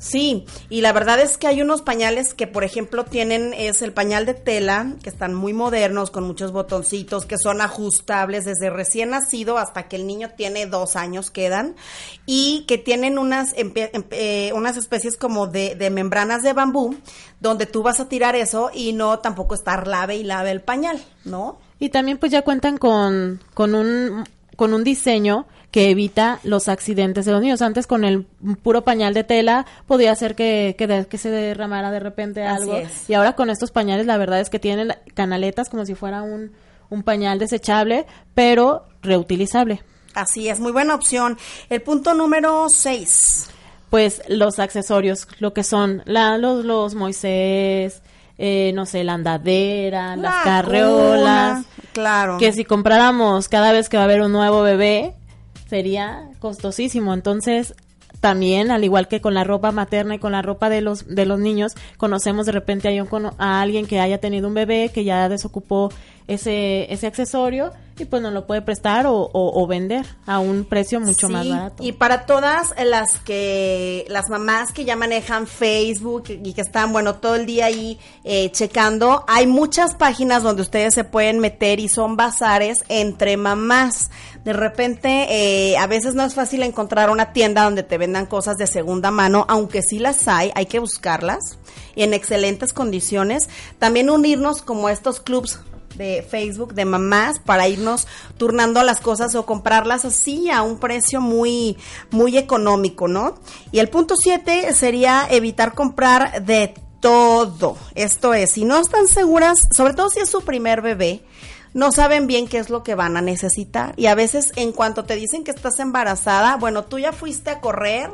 Sí, y la verdad es que hay unos pañales que, por ejemplo, tienen, es el pañal de tela, que están muy modernos, con muchos botoncitos, que son ajustables desde recién nacido hasta que el niño tiene dos años quedan, y que tienen unas, eh, unas especies como de, de membranas de bambú, donde tú vas a tirar eso y no tampoco estar lave y lave el pañal, ¿no? Y también pues ya cuentan con, con un, con un diseño que evita los accidentes de los niños. Antes con el puro pañal de tela podía hacer que, que, se derramara de repente algo. Y ahora con estos pañales la verdad es que tienen canaletas como si fuera un, un pañal desechable, pero reutilizable. Así es, muy buena opción. El punto número 6. Pues los accesorios, lo que son la, los, los Moisés, eh, no sé, la andadera, las carreolas. claro. Que si compráramos cada vez que va a haber un nuevo bebé, sería costosísimo. Entonces, también, al igual que con la ropa materna y con la ropa de los, de los niños, conocemos de repente a, a alguien que haya tenido un bebé, que ya desocupó ese, ese accesorio y pues nos lo puede prestar o, vender a un precio mucho más barato. Y para todas las que, las mamás que ya manejan Facebook y que están, bueno, todo el día ahí eh, checando, hay muchas páginas donde ustedes se pueden meter y son bazares entre mamás. De repente, eh, a veces no es fácil encontrar una tienda donde te vendan cosas de segunda mano, aunque sí las hay, hay que buscarlas y en excelentes condiciones. También unirnos como estos clubs de Facebook de mamás para irnos turnando las cosas o comprarlas así a un precio muy muy económico, ¿no? Y el punto 7 sería evitar comprar de todo. Esto es, si no están seguras, sobre todo si es su primer bebé, no saben bien qué es lo que van a necesitar. Y a veces en cuanto te dicen que estás embarazada, bueno, tú ya fuiste a correr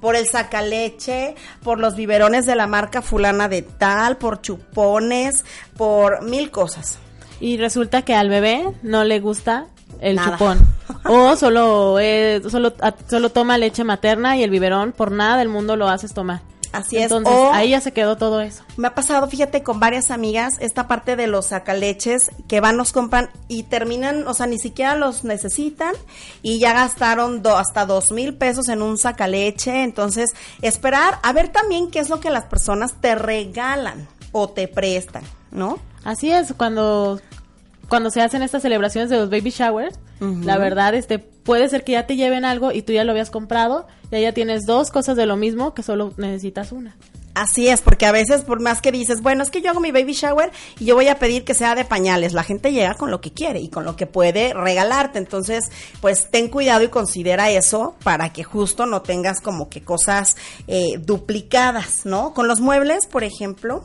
por el sacaleche, por los biberones de la marca fulana de tal, por chupones, por mil cosas y resulta que al bebé no le gusta el chupón. O solo, eh, solo, solo toma leche materna y el biberón por nada del mundo lo haces tomar. Así es. Entonces, O- ahí ya se quedó todo eso. Me ha pasado, fíjate, con varias amigas, esta parte de los sacaleches que van, los compran y terminan, o sea, ni siquiera los necesitan y ya gastaron do- hasta dos mil pesos en un sacaleche. Entonces, esperar a ver también qué es lo que las personas te regalan o te prestan, ¿no? Así es, cuando, cuando se hacen estas celebraciones de los baby showers, la verdad, este, puede ser que ya te lleven algo y tú ya lo habías comprado, y ya tienes dos cosas de lo mismo que solo necesitas una. Así es, porque a veces por más que dices, bueno, es que yo hago mi baby shower y yo voy a pedir que sea de pañales, la gente llega con lo que quiere y con lo que puede regalarte, entonces pues ten cuidado y considera eso para que justo no tengas como que cosas eh, duplicadas, ¿no? Con los muebles, por ejemplo.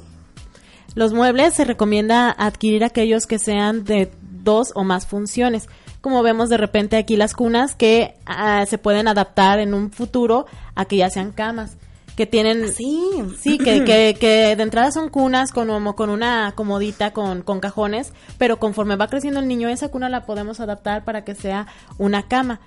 Los muebles se recomienda adquirir aquellos que sean de dos o más funciones. Como vemos de repente aquí las cunas que ah, se pueden adaptar en un futuro a que ya sean camas. Que tienen. Sí. Sí, que, que, que de entrada son cunas con, como con una comodita con, con cajones, pero conforme va creciendo el niño, esa cuna la podemos adaptar para que sea una cama.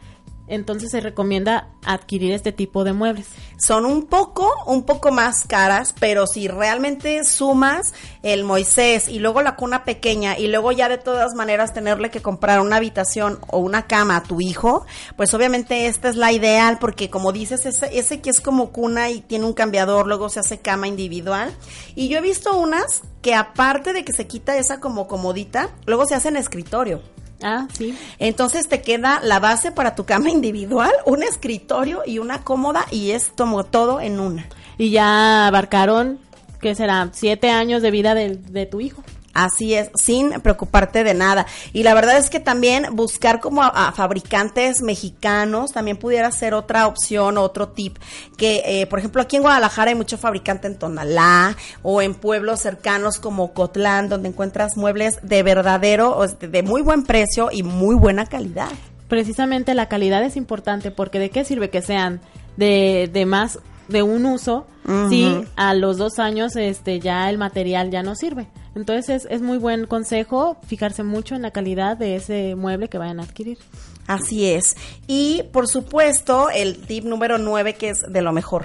Entonces se recomienda adquirir este tipo de muebles. Son un poco, un poco más caras, pero si realmente sumas el Moisés y luego la cuna pequeña y luego ya de todas maneras tenerle que comprar una habitación o una cama a tu hijo, pues obviamente esta es la ideal porque como dices, ese, ese que es como cuna y tiene un cambiador, luego se hace cama individual. Y yo he visto unas que aparte de que se quita esa como comodita, luego se hace en escritorio. Ah, sí. Entonces te queda la base para tu cama individual, un escritorio y una cómoda y es como todo en una. Y ya abarcaron, ¿qué será? Siete años de vida de, de tu hijo. Así es, sin preocuparte de nada. Y la verdad es que también buscar como a, fabricantes mexicanos también pudiera ser otra opción, otro tip. Que, eh, por ejemplo, aquí en Guadalajara hay mucho fabricante en Tonalá o en pueblos cercanos como Cotlán, donde encuentras muebles de verdadero, de muy buen precio y muy buena calidad. Precisamente la calidad es importante porque de qué sirve que sean de, de más de un uso Ujú. si a los dos años este ya el material ya no sirve. Entonces es, es muy buen consejo fijarse mucho en la calidad de ese mueble que vayan a adquirir. Así es. Y por supuesto, el tip número 9 que es de lo mejor.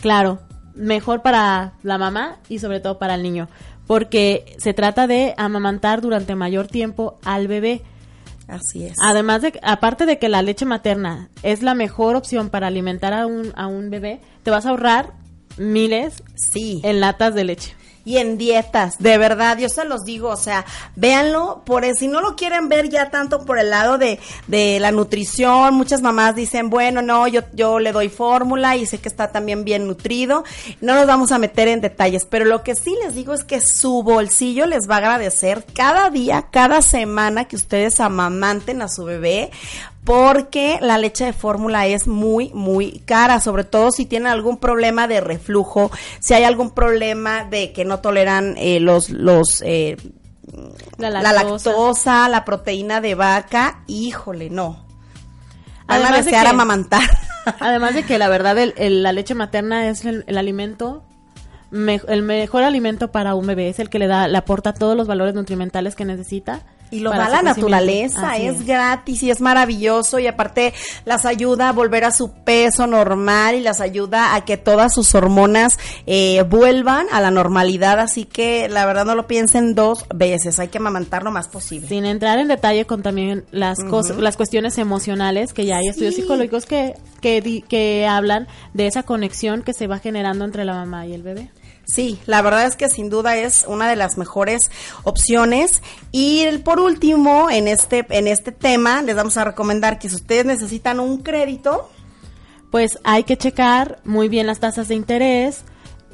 Claro, mejor para la mamá y sobre todo para el niño, porque se trata de amamantar durante mayor tiempo al bebé. Así es. Además de, aparte de que la leche materna es la mejor opción para alimentar a un, a un bebé, te vas a ahorrar miles sí. en latas de leche. Y en dietas, de verdad, yo se los digo, o sea, véanlo, por si no lo quieren ver ya tanto por el lado de, de la nutrición, muchas mamás dicen, bueno, no, yo, yo le doy fórmula y sé que está también bien nutrido, no nos vamos a meter en detalles, pero lo que sí les digo es que su bolsillo les va a agradecer cada día, cada semana que ustedes amamanten a su bebé, porque la leche de fórmula es muy, muy cara, sobre todo si tienen algún problema de reflujo, si hay algún problema de que no toleran eh, los, los, eh, La la, lactosa. la proteína de vaca, híjole, no. Van a Además de desear que- amamantar. Además de que la verdad el- el- la leche materna es el, el alimento me- el mejor alimento para un bebé es el que le da le aporta todos los valores nutrimentales que necesita Y lo da la naturaleza, Así es, gratis y es maravilloso y aparte las ayuda a volver a su peso normal y las ayuda a que todas sus hormonas eh, vuelvan a la normalidad, así que la verdad no lo piensen dos veces, hay que amamantar lo más posible. sin entrar en detalle con también las cosas las cuestiones emocionales que ya hay estudios psicológicos que que, di- que hablan de esa conexión que se va generando entre la mamá y el bebé Sí, la verdad es que sin duda es una de las mejores opciones. Y por último, en este, en este tema, les vamos a recomendar que si ustedes necesitan un crédito, pues hay que checar muy bien las tasas de interés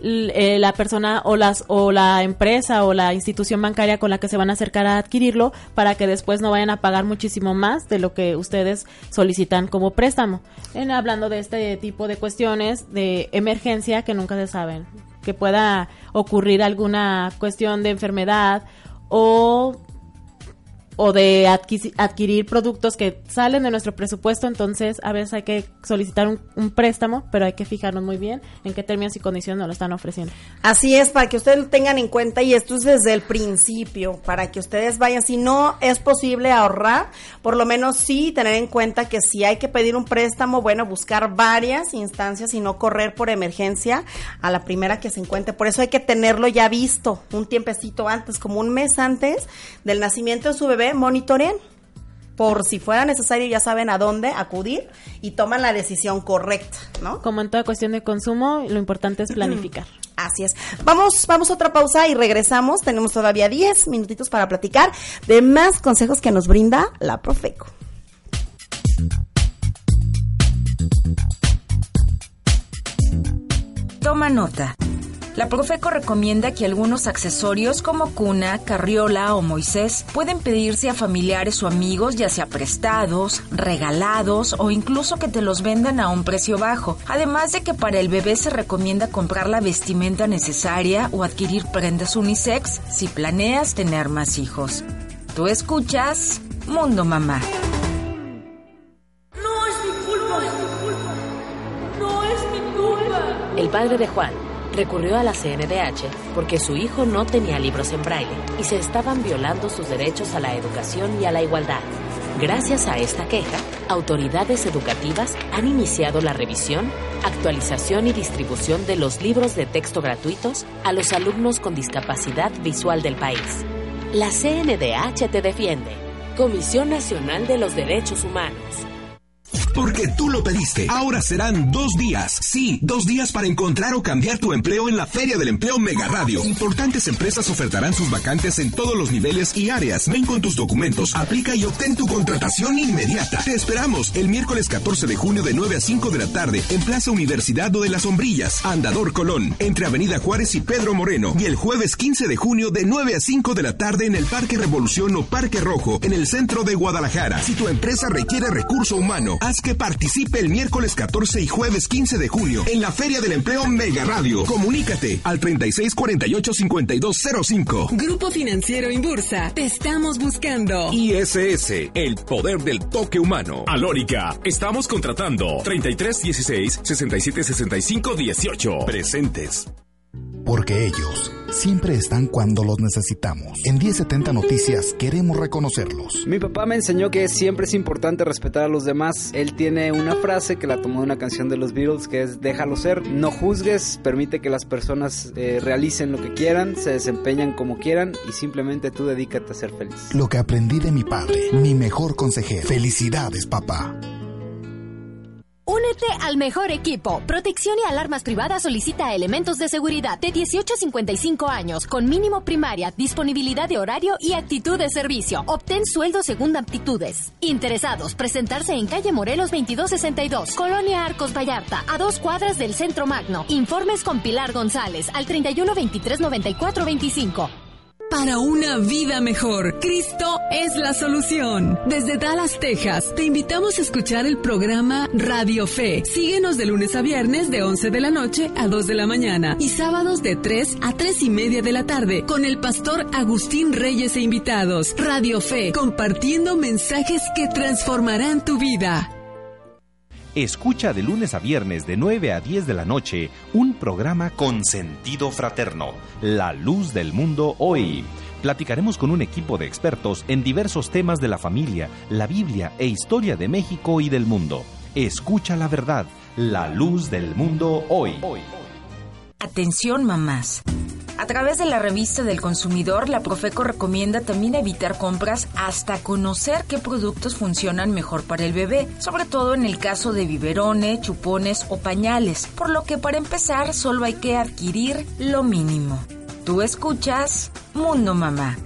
eh, la persona o las o la empresa o la institución bancaria con la que se van a acercar a adquirirlo para que después no vayan a pagar muchísimo más de lo que ustedes solicitan como préstamo. En hablando de este tipo de cuestiones de emergencia que nunca se saben, que pueda ocurrir alguna cuestión de enfermedad o o de adquirir productos que salen de nuestro presupuesto, entonces a veces hay que solicitar un, un, préstamo, pero hay que fijarnos muy bien en qué términos y condiciones nos lo están ofreciendo. Así es, para que ustedes lo tengan en cuenta y esto es desde el principio, para que ustedes vayan, si no es posible ahorrar, por lo menos sí tener en cuenta que si hay que pedir un préstamo, bueno, buscar varias instancias y no correr por emergencia a la primera que se encuentre. Por eso hay que tenerlo ya visto un tiempecito antes, como un mes antes del nacimiento de su bebé, monitoreen por si fuera necesario ya saben a dónde acudir y toman la decisión correcta, ¿no? Como en toda cuestión de consumo, lo importante es planificar. Así es. Vamos, vamos a otra pausa y regresamos. Tenemos todavía 10 minutitos para platicar de más consejos que nos brinda la Profeco. Toma nota. La Profeco recomienda que algunos accesorios como cuna, carriola o Moisés pueden pedirse a familiares o amigos, ya sea prestados, regalados o incluso que te los vendan a un precio bajo. Además de que para el bebé se recomienda comprar la vestimenta necesaria o adquirir prendas unisex si planeas tener más hijos. Tú escuchas Mundo Mamá. No es mi culpa. No es mi culpa. El padre de Juan recurrió a la CNDH porque su hijo no tenía libros en braille y se estaban violando sus derechos a la educación y a la igualdad. Gracias a esta queja, autoridades educativas han iniciado la revisión, actualización y distribución de los libros de texto gratuitos a los alumnos con discapacidad visual del país. La CNDH te defiende. Comisión Nacional de los Derechos Humanos. Porque tú lo pediste. Ahora serán dos días. Sí, dos días para encontrar o cambiar tu empleo en la Feria del Empleo Mega Radio. Importantes empresas ofertarán sus vacantes en todos los niveles y áreas. Ven con tus documentos, aplica y obtén tu contratación inmediata. Te esperamos el miércoles 14 de junio de 9 a 5 de la tarde en Plaza Universidad de las Sombrillas, Andador Colón, entre Avenida Juárez y Pedro Moreno. Y el jueves 15 de junio de 9 a 5 de la tarde en el Parque Revolución o Parque Rojo, en el centro de Guadalajara. Si tu empresa requiere recurso humano, haz que participe el miércoles 14 y jueves 15 de junio en la Feria del Empleo Mega Radio. Comunícate al 3648-5205. Grupo Financiero Inbursa, te estamos buscando. ISS, el poder del toque humano. Alórica, estamos contratando 3316 6765 18. Presentes porque ellos siempre están cuando los necesitamos. En 1070 Noticias queremos reconocerlos. Mi papá me enseñó que siempre es importante respetar a los demás. Él tiene una frase que la tomó de una canción de los Beatles que es déjalo ser, no juzgues, permite que las personas eh, realicen lo que quieran, se desempeñan como quieran y simplemente tú dedícate a ser feliz. Lo que aprendí de mi padre, mi mejor consejero. Felicidades, papá. Únete al mejor equipo. Protección y alarmas privadas solicita elementos de seguridad de 18 a 55 años, con mínimo primaria, disponibilidad de horario y actitud de servicio. Obtén sueldo según aptitudes. Interesados, presentarse en calle Morelos 2262, Colonia Arcos Vallarta, a dos cuadras del Centro Magno. Informes con Pilar González al 31 23 94 25. Para una vida mejor, Cristo es la solución. Desde Dallas, Texas, te invitamos a escuchar el programa Radio Fe. Síguenos de lunes a viernes de 11 de la noche a 2 de la mañana y sábados de 3 a 3 y media de la tarde con el pastor Agustín Reyes e invitados. Radio Fe, compartiendo mensajes que transformarán tu vida. Escucha de lunes a viernes de 9 a 10 de la noche un programa con sentido fraterno, La Luz del Mundo Hoy. Platicaremos con un equipo de expertos en diversos temas de la familia, la Biblia e historia de México y del mundo. Escucha la verdad, La Luz del Mundo Hoy. Atención mamás. A través de la revista del consumidor, la Profeco recomienda también evitar compras hasta conocer qué productos funcionan mejor para el bebé, sobre todo en el caso de biberones, chupones o pañales, por lo que para empezar solo hay que adquirir lo mínimo. Tú escuchas Mundo Mamá.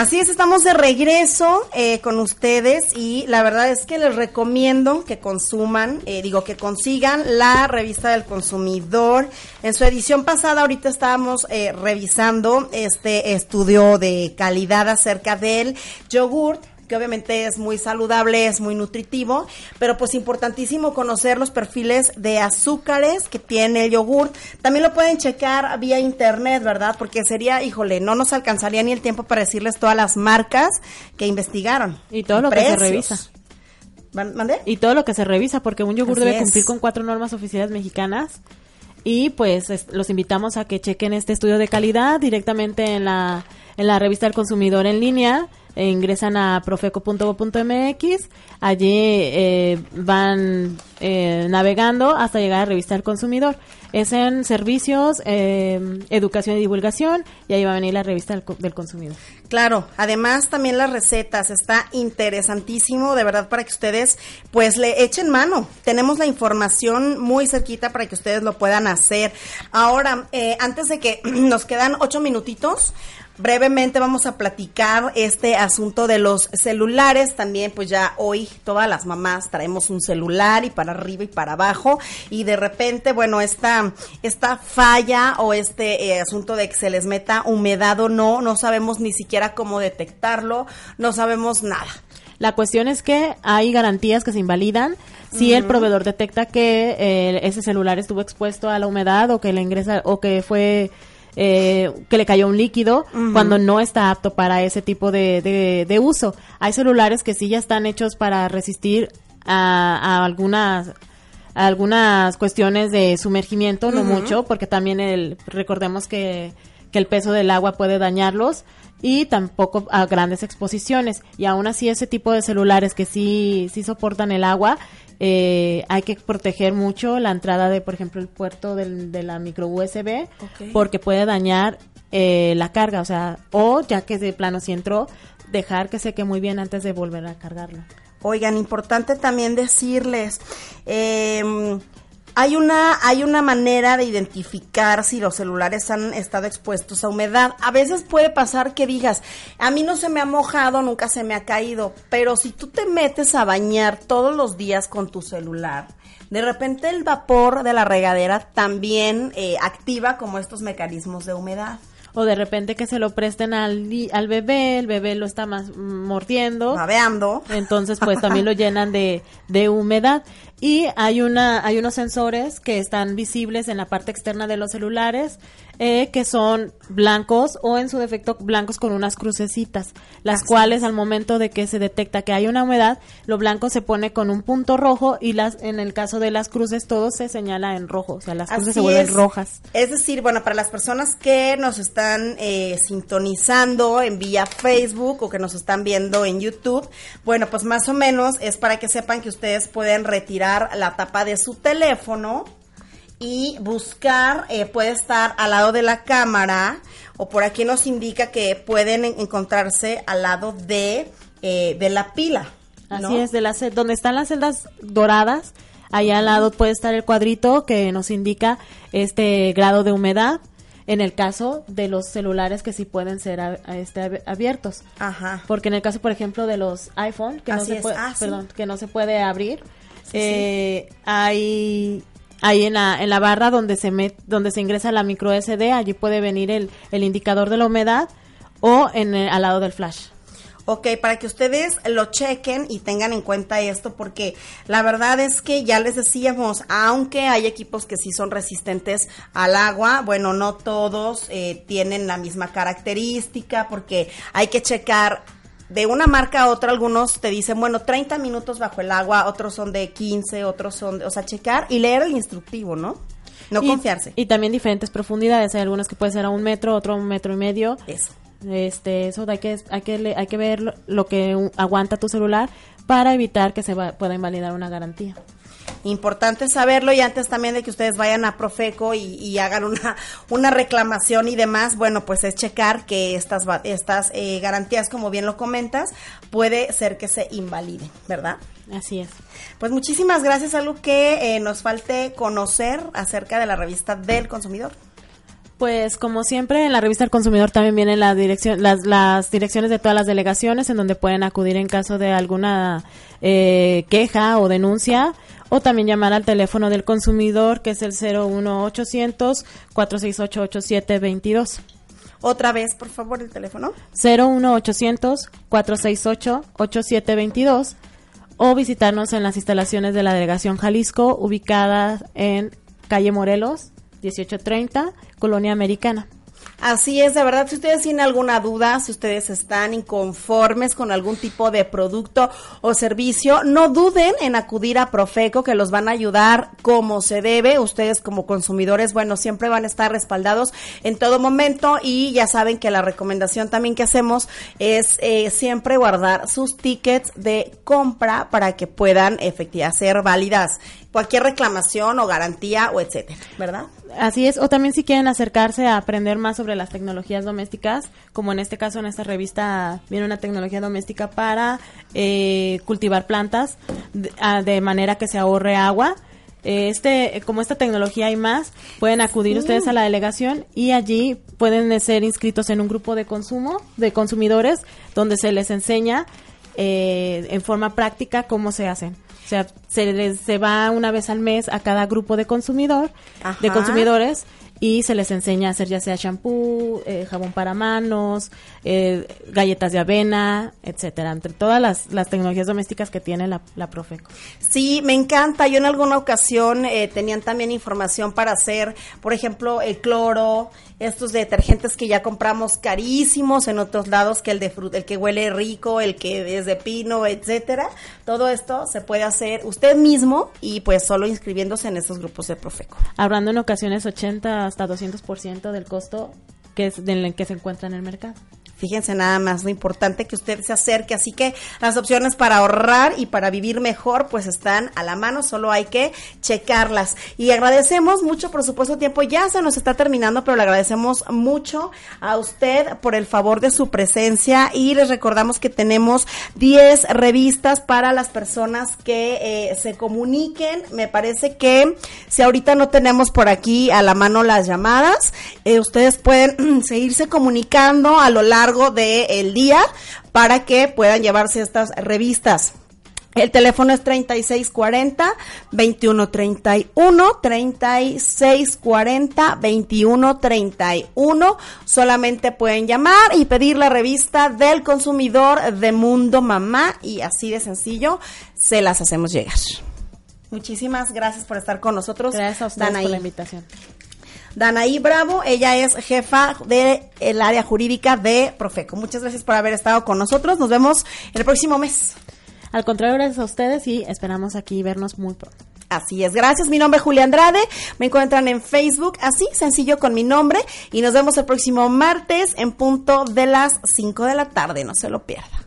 Así es, estamos de regreso eh, con ustedes y la verdad es que les recomiendo que consuman, eh, digo que consigan la revista del consumidor. En su edición pasada, ahorita estábamos eh, revisando este estudio de calidad acerca del yogurt que obviamente es muy saludable, es muy nutritivo, pero pues importantísimo conocer los perfiles de azúcares que tiene el yogur. También lo pueden checar vía internet, ¿verdad? Porque sería, híjole, no nos alcanzaría ni el tiempo para decirles todas las marcas que investigaron. Y todo lo que se revisa. Y todo lo que se revisa, porque un yogur debe cumplir con cuatro normas oficiales mexicanas. Y pues los invitamos a que chequen este estudio de calidad directamente en la, en la revista del consumidor en línea ingresan a profeco.go.mx, allí eh, van eh, navegando hasta llegar a revista del consumidor. Es en servicios, eh, educación y divulgación, y ahí va a venir la revista del, del, consumidor. Claro, además también las recetas, está interesantísimo, de verdad, para que ustedes pues le echen mano. Tenemos la información muy cerquita para que ustedes lo puedan hacer. Ahora, antes de que nos quedan ocho minutitos, brevemente vamos a platicar este asunto de los celulares. También, pues ya hoy todas las mamás traemos un celular y para arriba y para abajo. Y de repente, bueno, esta, esta falla o este eh, asunto de que se les meta humedad o no, no sabemos ni siquiera cómo detectarlo, no sabemos nada. La cuestión es que hay garantías que se invalidan si el proveedor detecta que eh, ese celular estuvo expuesto a la humedad o que le ingresa o que fue eh, que le cayó un líquido cuando no está apto para ese tipo de, de, uso. Hay celulares que sí ya están hechos para resistir a, algunas algunas cuestiones de sumergimiento, no mucho, porque también el recordemos que, que el peso del agua puede dañarlos y tampoco a grandes exposiciones. Y aún así ese tipo de celulares que sí, sí soportan el agua, eh, hay que proteger mucho la entrada de, por ejemplo, el puerto del, de la micro USB, porque puede dañar eh, la carga, o sea, o ya que de plano si entró, dejar que seque muy bien antes de volver a cargarlo. Oigan, importante también decirles, eh, hay una, hay una manera de identificar si los celulares han estado expuestos a humedad. A veces puede pasar que digas, a mí no se me ha mojado, nunca se me ha caído, pero si tú te metes a bañar todos los días con tu celular, de repente el vapor de la regadera también eh, activa como estos mecanismos de humedad. O de repente que se lo presten al, al bebé, el bebé lo está más mordiendo, babeando, entonces pues también lo llenan de, de humedad y hay una hay unos sensores que están visibles en la parte externa de los celulares eh, que son blancos o en su defecto blancos con unas crucecitas, las cuales al momento de que se detecta que hay una humedad, lo blanco se pone con un punto rojo y las en el caso de las cruces todo se señala en rojo, o sea, las cruces se vuelven rojas. Es decir, bueno, para las personas que nos están eh, sintonizando en vía Facebook o que nos están viendo en YouTube, bueno, pues más o menos es para que sepan que ustedes pueden retirar la tapa de su teléfono y buscar, eh, puede estar al lado de la cámara o por aquí nos indica que pueden encontrarse al lado de, eh, de la pila. Así es, de la donde están las celdas doradas, allá al lado puede estar el cuadrito que nos indica este grado de humedad en el caso de los celulares que sí pueden ser este, abiertos. Ajá. Porque en el caso, por ejemplo, de los iPhone, que, no se, puede, ah, perdón, que no se puede abrir, eh, hay ahí en la, en la barra donde se met, donde se ingresa la micro SD, allí puede venir el, el indicador de la humedad o en al lado del flash. Ok, para que ustedes lo chequen y tengan en cuenta esto, porque la verdad es que ya les decíamos, aunque hay equipos que sí son resistentes al agua, bueno, no todos eh, tienen la misma característica, porque hay que checar de una marca a otra, algunos te dicen, bueno, 30 minutos bajo el agua, otros son de 15, otros son, de, o sea, checar y leer el instructivo, ¿no? No confiarse. Y también diferentes profundidades, hay algunos que pueden ser a un metro, otro a un metro y medio. Eso. Este, eso hay que, hay que, hay que ver lo, que aguanta tu celular para evitar que se pueda invalidar una garantía. Importante saberlo y antes también de que ustedes vayan a Profeco y, hagan una, una reclamación y demás, bueno, pues es checar que estas, estas eh, garantías, como bien lo comentas, puede ser que se invaliden, ¿verdad? Así es. Pues muchísimas gracias. Algo que eh, nos falte conocer acerca de la revista del consumidor. Pues como siempre en la revista del consumidor también vienen la dirección, las, las direcciones de todas las delegaciones en donde pueden acudir en caso de alguna eh, queja o denuncia o también llamar al teléfono del consumidor que es el 01800 468 8722. Otra vez, por favor, el teléfono. 01800 468 8722 o visitarnos en las instalaciones de la delegación Jalisco, ubicadas en calle Morelos, 1830, Colonia Americana. Así es, de verdad, si ustedes tienen alguna duda, si ustedes están inconformes con algún tipo de producto o servicio, no duden en acudir a Profeco, que los van a ayudar como se debe. Ustedes como consumidores, bueno, siempre van a estar respaldados en todo momento y ya saben que la recomendación también que hacemos es eh, siempre guardar sus tickets de compra para que puedan efectivamente ser válidas cualquier reclamación o garantía o etcétera, ¿verdad? Así es, o también si quieren acercarse a aprender más sobre las tecnologías domésticas, como en este caso en esta revista viene una tecnología doméstica para eh, cultivar plantas de, ah, de, manera que se ahorre agua. Este, como esta tecnología hay más, pueden acudir ustedes a la delegación y allí pueden ser inscritos en un grupo de consumo, de consumidores, donde se les enseña eh, en forma práctica cómo se hacen. O sea, se, les, se va una vez al mes a cada grupo de consumidor, Ajá. de consumidores, y se les enseña a hacer ya sea shampoo, eh, jabón para manos, eh, galletas de avena, etcétera, entre todas las, las tecnologías domésticas que tiene la, la, Profeco. Sí, me encanta. Yo en alguna ocasión eh, tenían también información para hacer, por ejemplo, el cloro, estos detergentes que ya compramos carísimos en otros lados que el de fruta, el que huele rico, el que es de pino, etcétera. Todo esto se puede hacer usted mismo y pues solo inscribiéndose en estos grupos de Profeco. Hablando en ocasiones 80 hasta 200% del costo que es en el que se encuentra en el mercado. Fíjense nada más lo importante que usted se acerque, así que las opciones para ahorrar y para vivir mejor pues están a la mano, solo hay que checarlas. Y agradecemos mucho, por supuesto, tiempo ya se nos está terminando, pero le agradecemos mucho a usted por el favor de su presencia y les recordamos que tenemos 10 revistas para las personas que eh, se comuniquen. Me parece que si ahorita no tenemos por aquí a la mano las llamadas, eh, ustedes pueden seguirse comunicando a lo largo del de día para que puedan llevarse estas revistas. El teléfono es 3640-2131, 3640-2131. Solamente pueden llamar y pedir la revista del consumidor de Mundo Mamá y así de sencillo se las hacemos llegar. Muchísimas gracias por estar con nosotros. Gracias a ustedes por la invitación. Danaí Bravo, ella es jefa del el área jurídica de Profeco. Muchas gracias por haber estado con nosotros. Nos vemos el próximo mes. Al contrario, gracias a ustedes y esperamos aquí vernos muy pronto. Así es, gracias. Mi nombre es Julia Andrade. Me encuentran en Facebook, así sencillo con mi nombre. Y nos vemos el próximo martes en punto de las 5 de la tarde. No se lo pierdan.